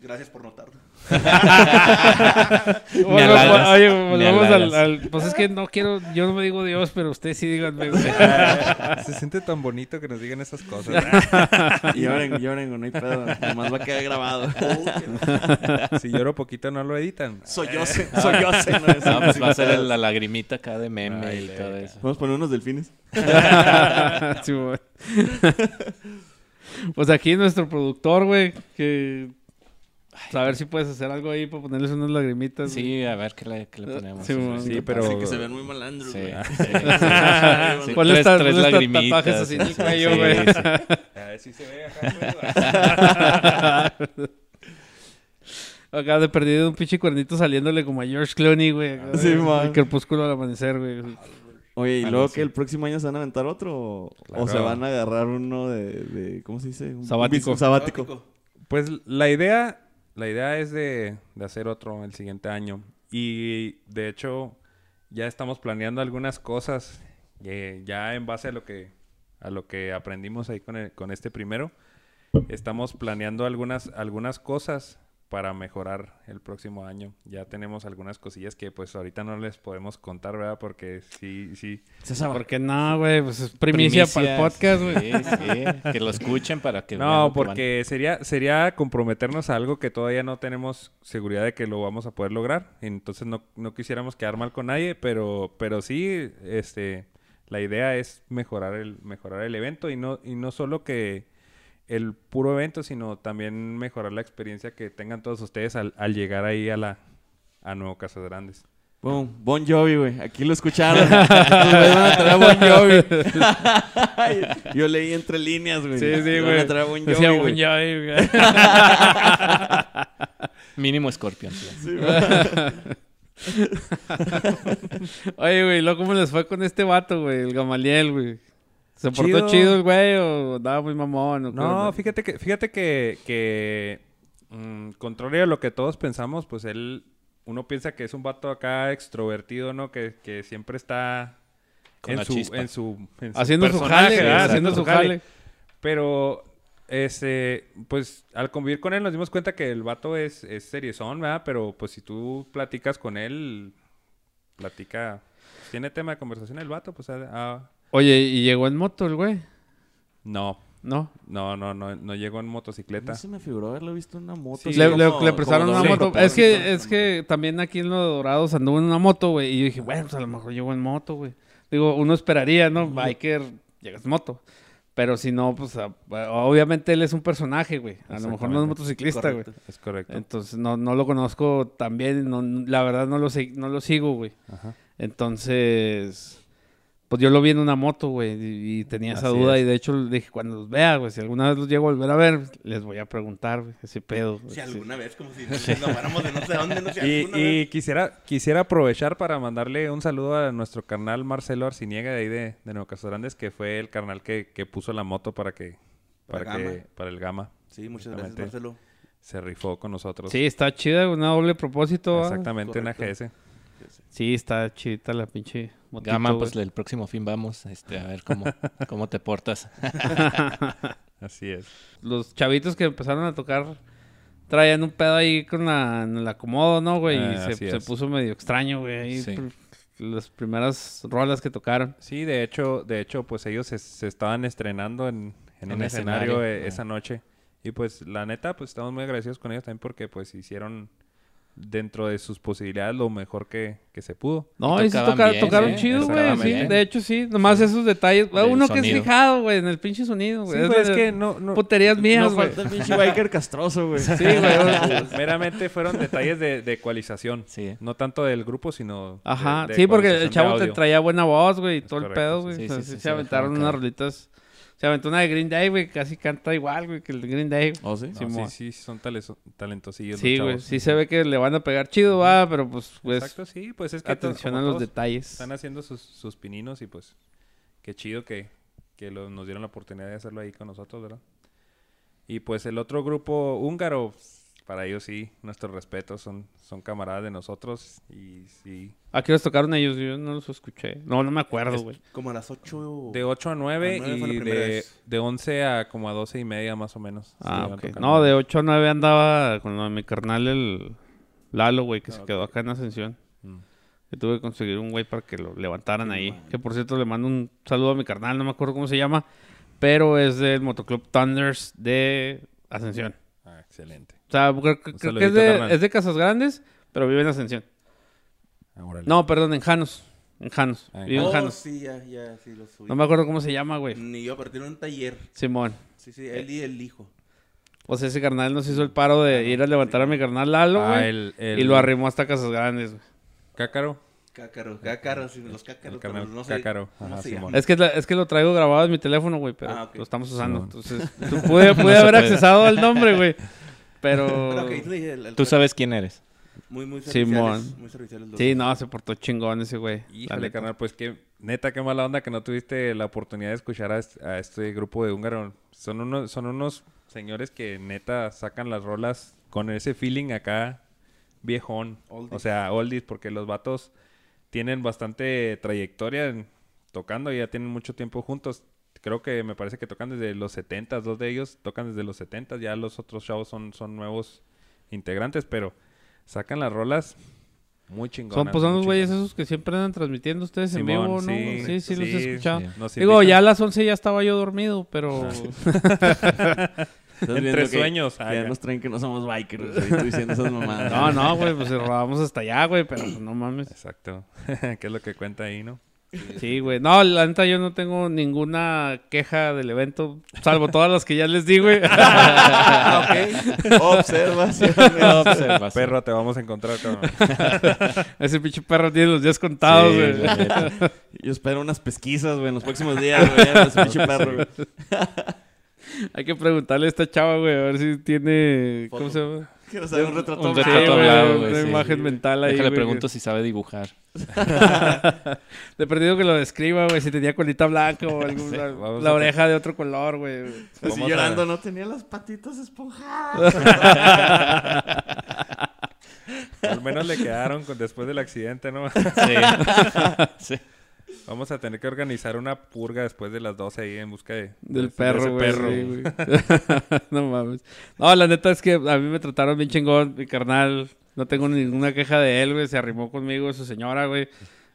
Gracias por notarlo. Bueno, oye, al, Pues es que no quiero... Yo no me digo Dios, pero ustedes sí díganme. Se siente tan bonito que nos digan esas cosas. Lloren, lloren, no hay pedo. Nomás va a quedar grabado. si lloro poquito no lo editan. Soy yo, soy yo. No, es- No, pues va a ser la lagrimita acá de meme Ay, y todo eso. Vamos a poner unos delfines. Pues aquí nuestro productor, güey, que... pues, a ver si puedes hacer algo ahí para ponerles unas lagrimitas. güey. Sí, a ver qué le, qué le ponemos. Sí, bueno. Sí, Así pero... que se ven muy malandros, Sí, güey. sí. Ponle Tres- tres lagrimitas, tatuajes así en el cuello, sí, güey. sí. A ver si se ve acá. pues. Acá de perdido un pinche cuernito saliéndole como a George Clooney, güey. Sí, el man. crepúsculo al amanecer, güey. Oye, ¿y luego que el próximo año se van a aventar otro? ¿O, Claro. o se van a agarrar uno de, de- ¿cómo se dice? Un- Sabático. un sabático. Pues la idea, la idea es de, de hacer otro el siguiente año. Y de hecho, ya estamos planeando algunas cosas. eh, ya en base a lo que, a lo que aprendimos ahí con, el- con este primero. Estamos planeando algunas, algunas cosas para mejorar el próximo año. Ya tenemos algunas cosillas que pues ahorita no les podemos contar, ¿verdad? Porque sí, sí. César, ¿Por qué no, güey? Pues es primicia para el podcast, güey. Sí, sí. Que lo escuchen para que vean No, porque sería, sería comprometernos a algo que todavía no tenemos seguridad de que lo vamos a poder lograr. Entonces no, no quisiéramos quedar mal con nadie, pero, pero sí, este, la idea es mejorar el, mejorar el evento y no, y no solo que el puro evento, sino también mejorar la experiencia que tengan todos ustedes al, al llegar ahí a la a Nuevo Casas Grandes. Boom. Bon Jovi, güey. Aquí lo escucharon. Nos van a traer a Bon Jovi. Yo leí entre líneas, güey. Sí, sí, güey. Van a traer a Bon Jovi, Decía güey. Bon Jovi, güey. Mínimo Scorpion. Sí. Oye, güey, ¿lo cómo les fue con este vato, güey? El Gamaliel, güey. ¿Se portó Chido. chido el güey o andaba muy mamón? o No, fíjate que, fíjate que, que mm, contrario a lo que todos pensamos, pues él, uno piensa que es un vato acá extrovertido, ¿no? Que, que siempre está en su, en su, en su Haciendo su jale, ¿verdad? haciendo su jale. Pero, este, pues, al convivir con él nos dimos cuenta que el vato es, es seriezón, ¿verdad? Pero, pues, si tú platicas con él, platica... Tiene tema de conversación el vato, pues, ah, Oye, ¿y llegó en moto el güey? no, No. no, no, no, no llegó en A motocicleta. mí se me figuró haberlo visto en una moto. Sí, le, le- como- le prestaron una moto. Es que, es que también aquí en Los Dorados anduvo en una moto, güey. Y yo dije, bueno, pues a lo mejor llegó en moto, güey. Digo, uno esperaría, ¿no? Biker, llegas en moto. Pero si no, pues a- obviamente él es un personaje, güey. A lo mejor no es motociclista, güey. Es correcto. Entonces no, no lo conozco también. No, la verdad no lo, no lo sigo, güey. Ajá. Entonces, pues yo lo vi en una moto, güey, y, y tenía esa Así duda. es. Y de hecho le dije, cuando los vea, güey, si alguna vez los llego a volver a ver, les voy a preguntar, güey, ese pedo. Si sí. alguna vez, como si nos fuéramos de no sé dónde, no sé, Y, alguna y vez. quisiera, quisiera aprovechar para mandarle un saludo a nuestro carnal Marcelo Arciniega de ahí de, de Nuevo Grandes, que fue el carnal que, que puso la moto para que Para para, que para el Gama. Sí, muchas gracias. Marcelo. Se rifó con nosotros. Sí, está chida, una doble propósito. Exactamente, una Correcto. GS. Sí, está chida la pinche motito, Gama, pues el próximo fin vamos este, a ver cómo, cómo te portas. Así es. Los chavitos que empezaron a tocar traían un pedo ahí con la, en el acomodo, ¿no, güey? Ah, y se, así se puso medio extraño, güey. Ahí Sí. pr- las primeras rolas que tocaron. Sí, de hecho, de hecho, pues ellos se, se estaban estrenando en, en En un escenario, escenario, eh, ah. esa noche. Y pues la neta, pues estamos muy agradecidos con ellos también porque pues hicieron dentro de sus posibilidades lo mejor que, que se pudo. No, Y sí toca- bien, tocaron ¿eh? chido, güey. Sí, de hecho, sí. Nomás esos detalles. Del Uno que es fijado, güey, en el pinche sonido, güey. Sí, Es pues, que no, no, Puterías mías, No güey. falta el pinche biker castroso, güey. Sí, güey. meramente fueron detalles de, de ecualización. Sí. No tanto del grupo, sino... Ajá. de- de sí, porque el chavo te traía buena voz, güey, y todo el pedo, güey. sí, sí, se aventaron unas rolitas. Se aventó una de Green Day, güey, casi canta igual, güey, que el de Green Day. ¿Oh, sí? No, Simón. sí, sí, son tales- talentosillos. Sí, los güey. Sí se ve que le van a pegar chido, va, pero pues, pues Exacto, sí, pues es que atención a los detalles. Están haciendo sus, sus pininos y pues qué chido que, que lo- nos dieron la oportunidad de hacerlo ahí con nosotros, ¿verdad? Y pues el otro grupo húngaro, para ellos sí, nuestros respetos, son, son camaradas de nosotros y sí. ¿A qué les tocaron ellos? Yo no los escuché. No, no me acuerdo, Es güey. Como a las 8. De 8 a 9 A nueve fue la y de, de 11 a como a 12 y media más o menos. Ah, tocando. No, de 8 a 9 andaba con lo de mi carnal el Lalo, güey, que Ah, se ok. quedó acá en Ascensión. Mm. Que tuve que conseguir un güey para que lo levantaran ahí. Que por cierto le mando un saludo a mi carnal, no me acuerdo cómo se llama. Pero es del Motoclub Thunders de Ascensión. Ah, excelente. O sea, creo, creo que es de, es de Casas Grandes, pero vive en Ascensión. Ah, órale. No, perdón, en Janos. En Janos. Ah, en Vive en Oh, Janos. sí, ya, ya, sí, lo subí. No me acuerdo cómo se llama, güey. Ni yo, pero tiene un taller. Simón. Sí, sí, él y el hijo. O sea, ese carnal nos hizo el paro de ir a levantar a mi carnal Lalo, Ah, güey. el, el Y lo arrimó hasta Casas Grandes, güey. Cácaro. Cácaro, cácaro, sí, los cácaros. Pero no sé cácaro. Ajá, llama. Es que, es que lo traigo grabado en mi teléfono, güey, pero Ah, lo estamos usando. Simón. Entonces, tú pude, pude haber accesado al nombre, güey. Pero... Pero ok, sí, el- el- Tú sabes quién eres. Muy, muy Simón. serviciales. Muy serviciales los Sí, no, se portó chingón ese güey. Híjole, carnal, pues qué neta, qué mala onda que no tuviste la oportunidad de escuchar a este, a este grupo de húngaro. Son unos, son unos señores que neta sacan las rolas con ese feeling acá viejón. Oldies. O sea, oldies, porque los vatos tienen bastante trayectoria en- tocando, ya tienen mucho tiempo juntos. Creo que me parece que tocan desde los 70, dos de ellos tocan desde los 70, ya los otros chavos son, son nuevos integrantes, pero sacan las rolas muy chingonas. Son pues son los güeyes esos que siempre andan transmitiendo ustedes en vivo, ¿no? sí, Sí, sí, los he escuchado. sí. Digo, ya a las 11 ya estaba yo dormido, pero... Estás Entre sueños, que ah, ya ya. nos traen que no somos bikers, tú diciendo esas mamadas. No, no, güey, pues robamos hasta allá, güey, pero pues, no mames. Exacto. ¿Qué es lo que cuenta ahí, no? Sí, güey. No, la neta yo no tengo ninguna queja del evento, salvo todas las que ya les di, güey. Observación. Observación. Perro, te vamos a encontrar, cabrón. Ese pinche perro tiene los días contados, güey. Yo espero unas pesquisas, güey, en los próximos días, güey. Ese pinche perro, güey. Hay que preguntarle a esta chava, güey, a ver si tiene... ¿Cómo se llama? Quiero saber un retrato. Un Sí, retrato güey, una sí. imagen mental ahí, Déjale güey, pregunto si sabe dibujar. De perdido que lo describa, güey, si tenía colita blanca o alguna... vamos la oreja de otro color, güey. Así Vamos a- llorando, no tenía las patitas esponjadas. Al menos le quedaron con- después del accidente, ¿no? Sí. sí. Vamos a tener que organizar una purga después de las 12 ahí en busca de, Del de perro, ese sí, güey. no mames. No, la neta es que a mí me trataron bien chingón, mi carnal. No tengo ninguna queja de él, güey. Se arrimó conmigo, su señora, güey.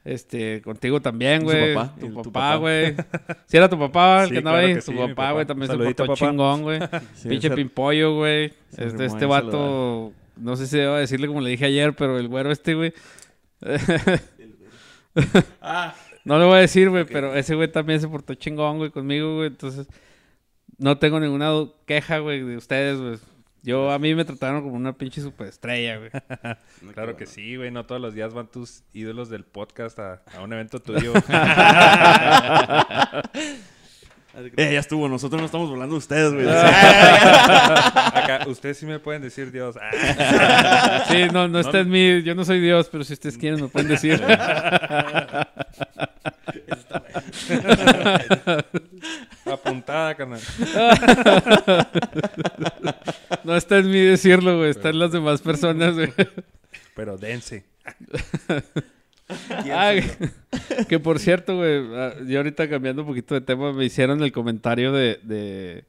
Este, contigo también, ¿Y su güey. papá? Tu ¿Y tu papá, güey. Si era tu papá el Sí, que andaba claro ahí. que tu sí, papá, güey, también se portó papá. chingón, güey. Sí, Pinche pimpollo, güey. Este, este vato, no sé si debo decirle como le dije ayer, pero el güero este, güey. No le voy a decir, güey, pero ese güey también se portó chingón, güey, conmigo, güey. Entonces, no tengo ninguna queja, güey, de ustedes, güey. Yo, a mí me trataron como una pinche superestrella, güey. Claro que sí, güey. No todos los días van tus ídolos del podcast a, a un evento tuyo. Eh, ya estuvo, nosotros no estamos volando de ustedes, güey. Acá, ustedes sí me pueden decir Dios. Ah, Sí, no, no está en mí. Yo no soy Dios, pero si ustedes quieren me pueden decir. Apuntada, carnal. No está en mí decirlo, güey. Está en las demás personas, güey. Pero dense. Ah, que- por cierto, güey, ah, yo ahorita cambiando un poquito de tema, me hicieron el comentario de, de,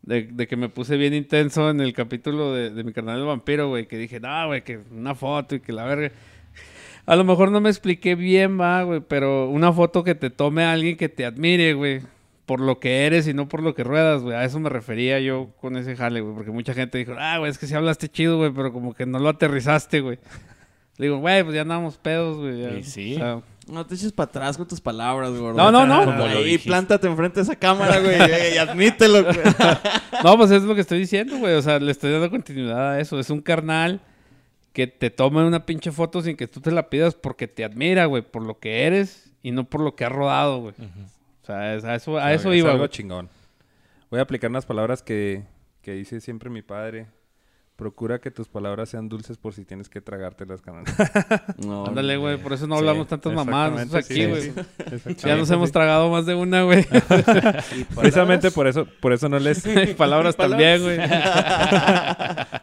de- de que me puse bien intenso en el capítulo de, de mi canal del vampiro, güey, que dije, no, güey, que una foto y que la verga. A lo mejor no me expliqué bien, va, güey, pero una foto que te tome alguien que te admire, güey, por lo que eres y no por lo que ruedas, güey. A eso me refería yo con ese jale, güey, porque mucha gente dijo, ah, güey, es que sí hablaste chido, güey, pero como que no lo aterrizaste, güey. Le digo, güey, pues ya andamos pedos, güey. ya". Y sí. O sea, No te eches para atrás con tus palabras, güey. No, no, no. Como Ahí plántate enfrente de esa cámara, güey, y, y admítelo, güey. No, pues es lo que estoy diciendo, güey. O sea, le estoy dando continuidad a eso. Es un carnal que te tome una pinche foto sin que tú te la pidas porque te admira, güey, por lo que eres y no por lo que has rodado, güey. O sea, es- a eso, a eso Es iba, algo chingón. Voy a aplicar unas palabras que, que dice siempre mi padre. Procura que tus palabras sean dulces por si tienes que tragártelas, carnal. No, Ándale, güey, por eso no Sí, hablamos tantas mamadas nosotros aquí, güey. sí, Ya nos hemos tragado más de una, güey. Precisamente por eso, por eso no les, Y palabras también, güey.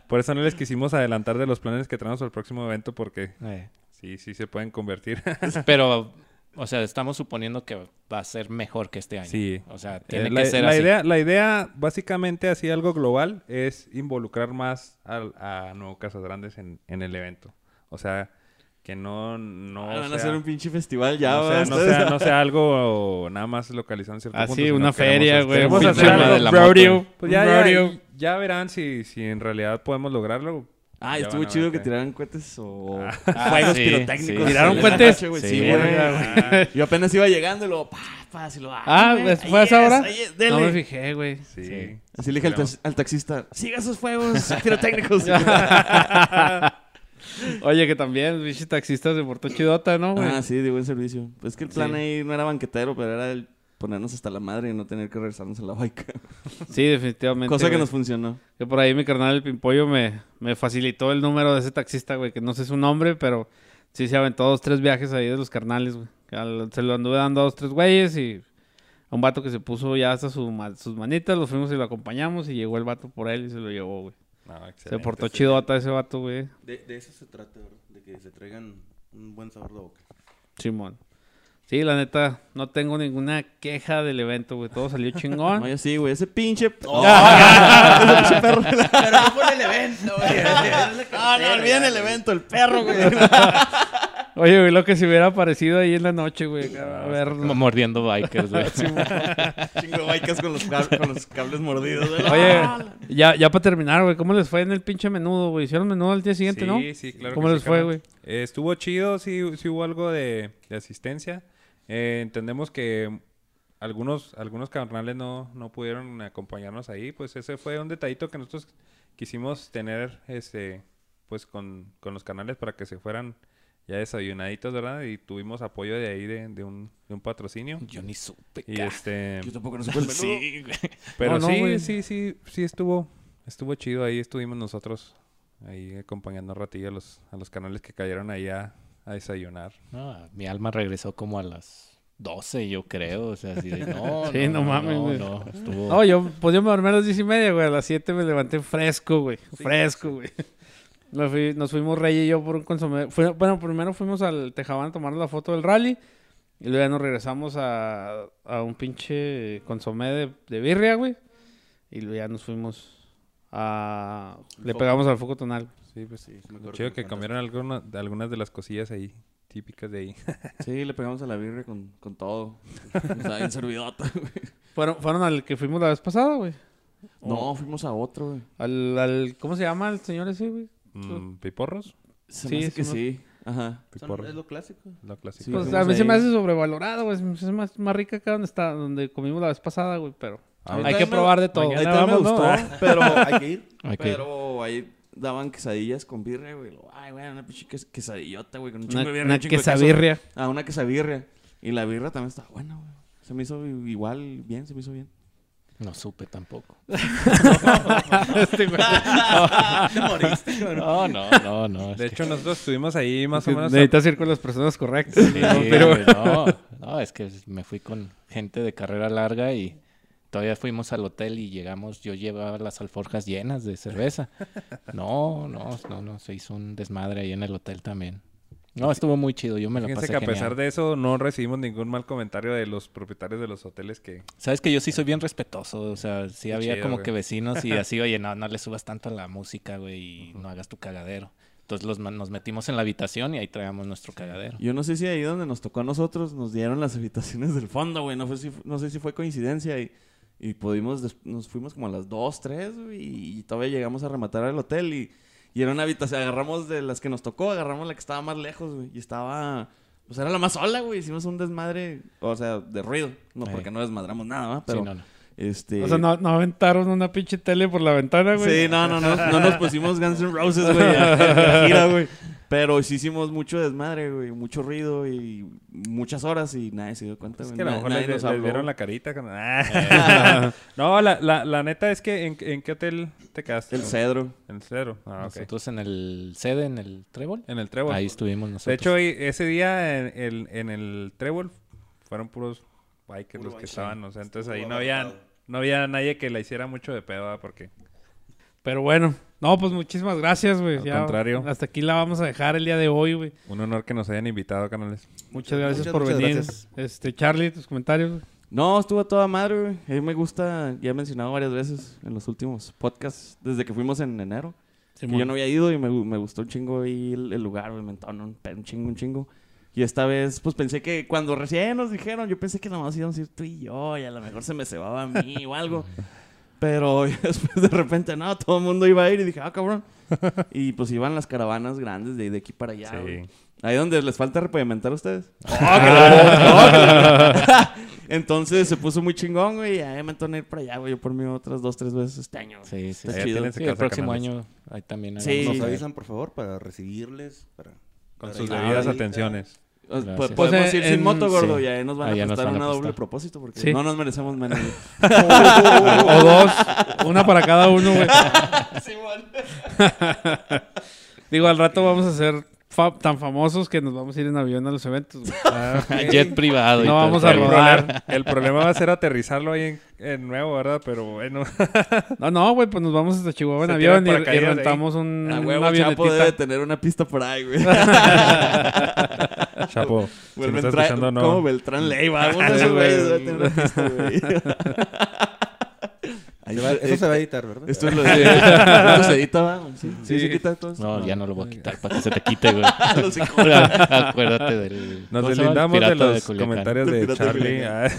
por eso no les quisimos adelantar de los planes que traemos al próximo evento porque Eh, sí, sí se pueden convertir. Pero, o sea, estamos suponiendo que va a ser mejor que este año. Sí. O sea, tiene Eh, la, que ser la así. idea, la idea, básicamente, así algo global, es involucrar más al- a, Nuevo Casas Grandes en, en el evento. O sea, que no, no Ah, van a hacer un pinche festival ya, no, sea, no, sea, no sea algo nada más localizado en cierto punto. Así, sino una queremos feria, güey. Queremos un hacer algo de la rodeo. Pues un ya, ya verán si, si en realidad podemos lograrlo. Ah, Ya estuvo chido que tiraran cohetes o Ah, fuegos sí, pirotécnicos. sí. ¿Tiraron la cohetes? noche. Sí, Sí, güey. Yo apenas iba llegando y luego, pa, pa, así lo Ah, güey, ¿fue a esa es, hora? No dele. me fijé, güey. Sí. Sí. Así le dije al, taxista, siga esos fuegos pirotécnicos. Oye, que también el pinche taxista se portó chidota, ¿no, güey? ah, sí, de buen servicio. Pues es que el plan Sí. ahí no era banquetero, pero era el ponernos hasta la madre y no tener que regresarnos a la baica. Sí, definitivamente. Cosa que nos funcionó. Que por ahí mi carnal el Pimpollo me, me facilitó el número de ese taxista, güey, que no sé su nombre, pero sí se aventó dos, tres viajes ahí de los carnales, güey. Que al- Se lo anduve dando a dos, tres güeyes y a un vato que se puso ya hasta su sus manitas, lo fuimos y lo acompañamos y llegó el vato por él y se lo llevó, güey. No, Se portó sí. chidota ese vato, güey. De, de eso se trata, ¿verdad? De que se traigan un buen sabor de boca. Simón. Sí, la neta, no tengo ninguna queja del evento, güey. Todo salió chingón. Oye, sí, güey, ese pinche... Oh. ese pinche perro. Pero no fue el evento, güey. No, no olviden el evento, el perro, güey. Oye, güey, lo que se hubiera aparecido ahí en la noche, güey. A ver, Como mordiendo bikers, güey. Chingo de baicas con los, cab- con los cables mordidos. güey. Oye, ya, ya para terminar, güey, ¿cómo les fue en el pinche menudo, güey? ¿Hicieron menudo al día siguiente, sí, no? Sí, claro. ¿Cómo que les sí, fue, güey? Eh, estuvo chido, sí, sí hubo algo de, de asistencia. Eh, entendemos que algunos, algunos carnales no, no pudieron acompañarnos ahí. Pues ese fue un detallito que nosotros quisimos tener este, pues con, con los canales para que se fueran ya desayunaditos, ¿verdad? Y tuvimos apoyo de ahí de, de un, de un patrocinio. Yo ni supe. Y este... Yo tampoco no supe el. Sí. Pero No, no, sí, sí, sí, sí estuvo, estuvo chido. Ahí estuvimos nosotros, ahí acompañando un ratillo a los, a los canales que cayeron ahí a, desayunar. No, mi alma regresó como a las 12, yo creo. O sea, así de no. Sí, no mames, no, güey. no, estuvo- No, yo, pues yo me dormí a las diez y media, güey. A las 7 me levanté fresco, güey. Fresco, güey. Fui- nos fuimos Rey y yo por un consomé. Bueno, primero fuimos al Tejabán a tomar la foto del rally. Y luego ya nos regresamos a, a un pinche consomé de, de birria, güey. Y luego ya nos fuimos a... Le foco. pegamos al foco tonal. Sí, pues Sí, sí me acuerdo chido me que contaste. comieron algunas, de algunas de las cosillas ahí, típicas de ahí. Sí, le pegamos a la birria con, con todo. Estaba bien servidota, güey. Fueron, fueron al que fuimos la vez pasada, güey. No, fuimos a otro, güey. Al, al... ¿Cómo se llama el señor ese, güey? Mm, ¿Piporros? Se Sí, hace que sí, sí. Ajá. Son- es lo clásico. lo clásico. Sí, Pues a mí se me ahí. hace sobrevalorado, güey. Es más, más rica acá donde está, donde comimos la vez pasada, güey. Pero Ah, hay ahí que probar de todo. Ahí me vamos, ¿no? gustó, pero, Hay que ir. Hay que- pero ahí daban quesadillas con birria, güey. Ay, güey, una pinche ques- quesadillota, güey, con un chingo de birria, una un de quesabirria. Ah, una quesabirria. Y la birria también estaba buena, güey. Se me hizo igual, bien, se me hizo bien. No supe tampoco. Este. No, no, no, no. es De que- hecho, nosotros estuvimos ahí más o menos... a- Necesitas ir con las personas correctas. Sí, ¿no? Pero güey, no, no, es que me fui con gente de carrera larga y todavía fuimos al hotel y llegamos, yo llevaba las alforjas llenas de cerveza. No, no, no, no, se hizo un desmadre ahí en el hotel también. No, estuvo muy chido, yo me lo Fíjense pasé que a genial. pesar de eso no recibimos ningún mal comentario de los propietarios de los hoteles que... Sabes que yo sí soy bien respetuoso, o sea, sí Qué había chido, como güey. que vecinos y así, oye, no, no le subas tanto a la música, güey, y no hagas tu cagadero. Entonces los, ma- nos metimos en la habitación y ahí traíamos nuestro cagadero. Yo no sé si ahí donde nos tocó a nosotros nos dieron las habitaciones del fondo, güey. No, fue si, no sé si fue coincidencia y, y pudimos, nos fuimos como a las 2, 3, güey, y todavía llegamos a rematar al hotel y, y era una habitación, agarramos de las que nos tocó, agarramos la que estaba más lejos, güey, y estaba, pues era la más sola, güey, hicimos un desmadre, o sea, de ruido, no porque no desmadramos nada, ¿va? Pero, sí, no, no. este... O sea, no, no aventaron una pinche tele por la ventana, güey. Sí, no, no, no, no nos pusimos Guns N' Roses, güey, a- a gira, güey. Pero sí hicimos mucho desmadre, güey, mucho ruido y muchas horas y nadie se dio cuenta, Es que a lo mejor nadie les, dieron la carita. con- Ah. no, la, la, la neta es que ¿en, en qué hotel te quedaste? El cedro. En el cedro. Ah, ok. Nosotros en el sede, en el Trébol, En el Trébol. ahí estuvimos nosotros. De hecho, ese día en el, en el Trébol fueron puros bikers Puro los que estaban, o sea, entonces Estuvo ahí no había, no había nadie que la hiciera mucho de pedo, ¿verdad? porque Pero bueno. No, pues muchísimas gracias, güey. Al Ya, contrario. Hasta aquí la vamos a dejar el día de hoy, güey. un honor que nos hayan invitado, canales. Muchas gracias Muchas, por muchas venir. gracias. Este, Charlie, tus comentarios. güey. No, estuvo toda madre, güey. A mí me gusta, ya he mencionado varias veces en los últimos podcasts, desde que fuimos en enero. que yo no había ido y me, me gustó un chingo ahí el, el lugar, güey. Me entonó un, chingo, un chingo. Y esta vez, pues pensé que cuando recién nos dijeron, yo pensé que nomás íbamos a ir tú y yo, y a lo mejor se me cebaba a mí o algo. Pero después de repente, no, todo el mundo iba a ir y dije, ah, cabrón. Y pues iban las caravanas grandes de, de aquí para allá. güey. Sí. Ahí donde les falta repavimentar a ustedes. Entonces se puso muy chingón, güey. Y ahí me entoné ir para allá, güey. Yo por mí otras dos, tres veces este año. güey. Sí, sí, Está sí. chido. Sí, el próximo canales. año ahí también. Sí. Nos avisan, por favor, para recibirles. Para Con para sus debidas atenciones. Gracias. Podemos Pues, ir eh, sin en- moto, gordo. sí. Y ahí nos van Ahí a nos prestar van a una doble propósito porque Sí. no nos merecemos menos. o dos. Una para cada uno, güey. Digo, al rato vamos a ser fa- tan famosos que nos vamos a ir en avión a los eventos. güey. Jet privado. No vamos a rodar. el problema va a ser aterrizarlo ahí en, en nuevo, ¿verdad? Pero bueno. No, no, güey, pues nos vamos hasta Chihuahua en Se avión y, y rentamos un, A una huevo, Chapo debe tener una pista por ahí, güey. Chapo, si Vuelve me a estás escuchando, no. como Beltrán Leiva. De Sí, esos güey. Ahí Eso, eh, se va a editar, ¿verdad? Esto es lo de... Esto se edita, ¿va? Sí, sí, Sí. se quita todo esto. No, ya no lo voy a quitar para que se te quite, güey. Acuérdate del. Nos deslindamos de los Culiacán. comentarios de de Charlie ah,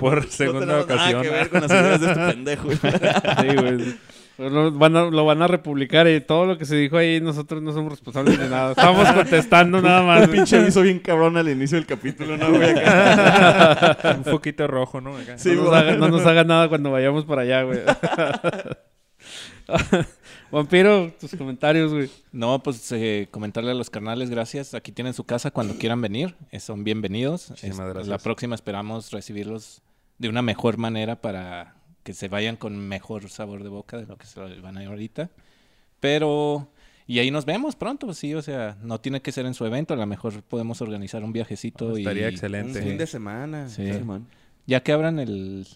por No segunda tenemos ocasión. Nada que ver con las ideas de este pendejo. güey. Sí, güey. Lo van, a, lo van a republicar y todo lo que se dijo ahí nosotros no somos responsables de nada. Estamos contestando nada más. Un pinche aviso bien cabrón al inicio del capítulo, ¿no, güey? Acá. Un foquito rojo, ¿no? Acá. Sí, no, nos haga, no nos haga nada cuando vayamos para allá, güey. Vampiro, tus comentarios, güey. No, pues eh, comentarle a los carnales, gracias. Aquí tienen su casa cuando quieran venir. eh, son bienvenidos. Muchísimas Es- gracias. La próxima esperamos recibirlos de una mejor manera para que se vayan con mejor sabor de boca de lo que se van a ir ahorita. Pero, y ahí nos vemos pronto, sí, o sea, no tiene que ser en su evento, a lo mejor podemos organizar un viajecito. Estaría y, Un excelente. fin de semana. Sí. Sí, man. Ya que abran el,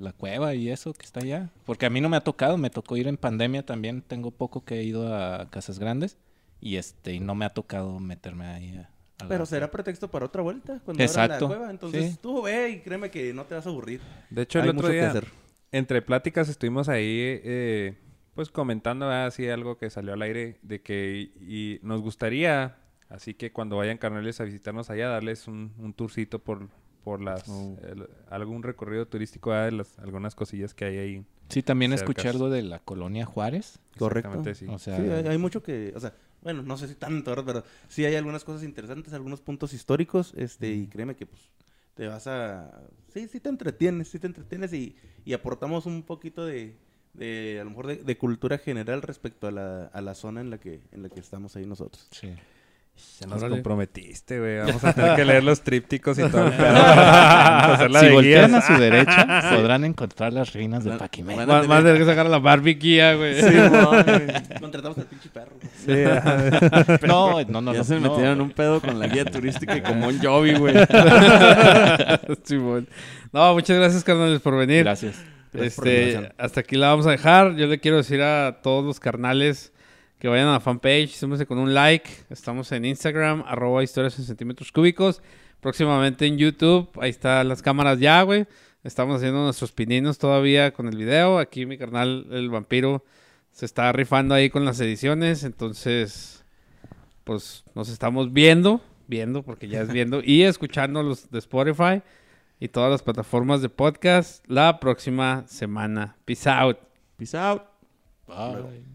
la cueva y eso que está allá. Porque a mí no me ha tocado, me tocó ir en pandemia también. Tengo poco que he ido a Casas Grandes y este y no me ha tocado meterme ahí. A, a la- Pero será pretexto para otra vuelta cuando abran Exacto. la cueva. Entonces Sí. tú ve y créeme que no te vas a aburrir. De hecho, el Hay otro mucho que día, hacer. Entre pláticas, estuvimos ahí, eh, pues comentando ¿verdad? así algo que salió al aire de que y nos gustaría, así que cuando vayan carnales a visitarnos allá, darles un, un tourcito por, por las Oh. el- algún recorrido turístico de las algunas cosillas que hay ahí. Sí, también cercas. escuché algo de la colonia Juárez. Correcto. Exactamente, sí. O sea, Sí, hay, hay mucho que, o sea, bueno, no sé si tanto, ¿verdad? pero sí hay algunas cosas interesantes, algunos puntos históricos, este, y créeme que pues te vas a, sí, sí te entretienes, sí te entretienes y, y aportamos un poquito de, de a lo mejor de, cultura general respecto a la, a la zona en la que, en la que estamos ahí nosotros. sí. Ya nos Órale. comprometiste, güey. Vamos a tener que leer los trípticos y todo. el pedo para hacerla Si de voltean a su derecha, podrán encontrar las reinas de Paquimé. Van a Más, tener- que sacar a la Barbie güey. Sí, güey. Contratamos al pinche perro. Sí, ajá. No, no, no. ya no, se no. metieron en un pedo con la guía turística y con Bon Jovi, güey. Simón. No, muchas gracias, carnales, por venir. Gracias. Gracias por la Este, invitación. hasta aquí la vamos a dejar. Yo le quiero decir a todos los carnales que vayan a la fanpage, súmense con un like. Estamos en Instagram, arroba historias en centímetros cúbicos. Próximamente en YouTube, ahí están las cámaras ya, güey. Estamos haciendo nuestros pininos todavía con el video. Aquí mi carnal, el vampiro, se está rifando ahí con las ediciones. Entonces, pues nos estamos viendo, viendo, porque ya es viendo, y escuchando los de Spotify y todas las plataformas de podcast la próxima semana. Peace out. Peace out. Bye.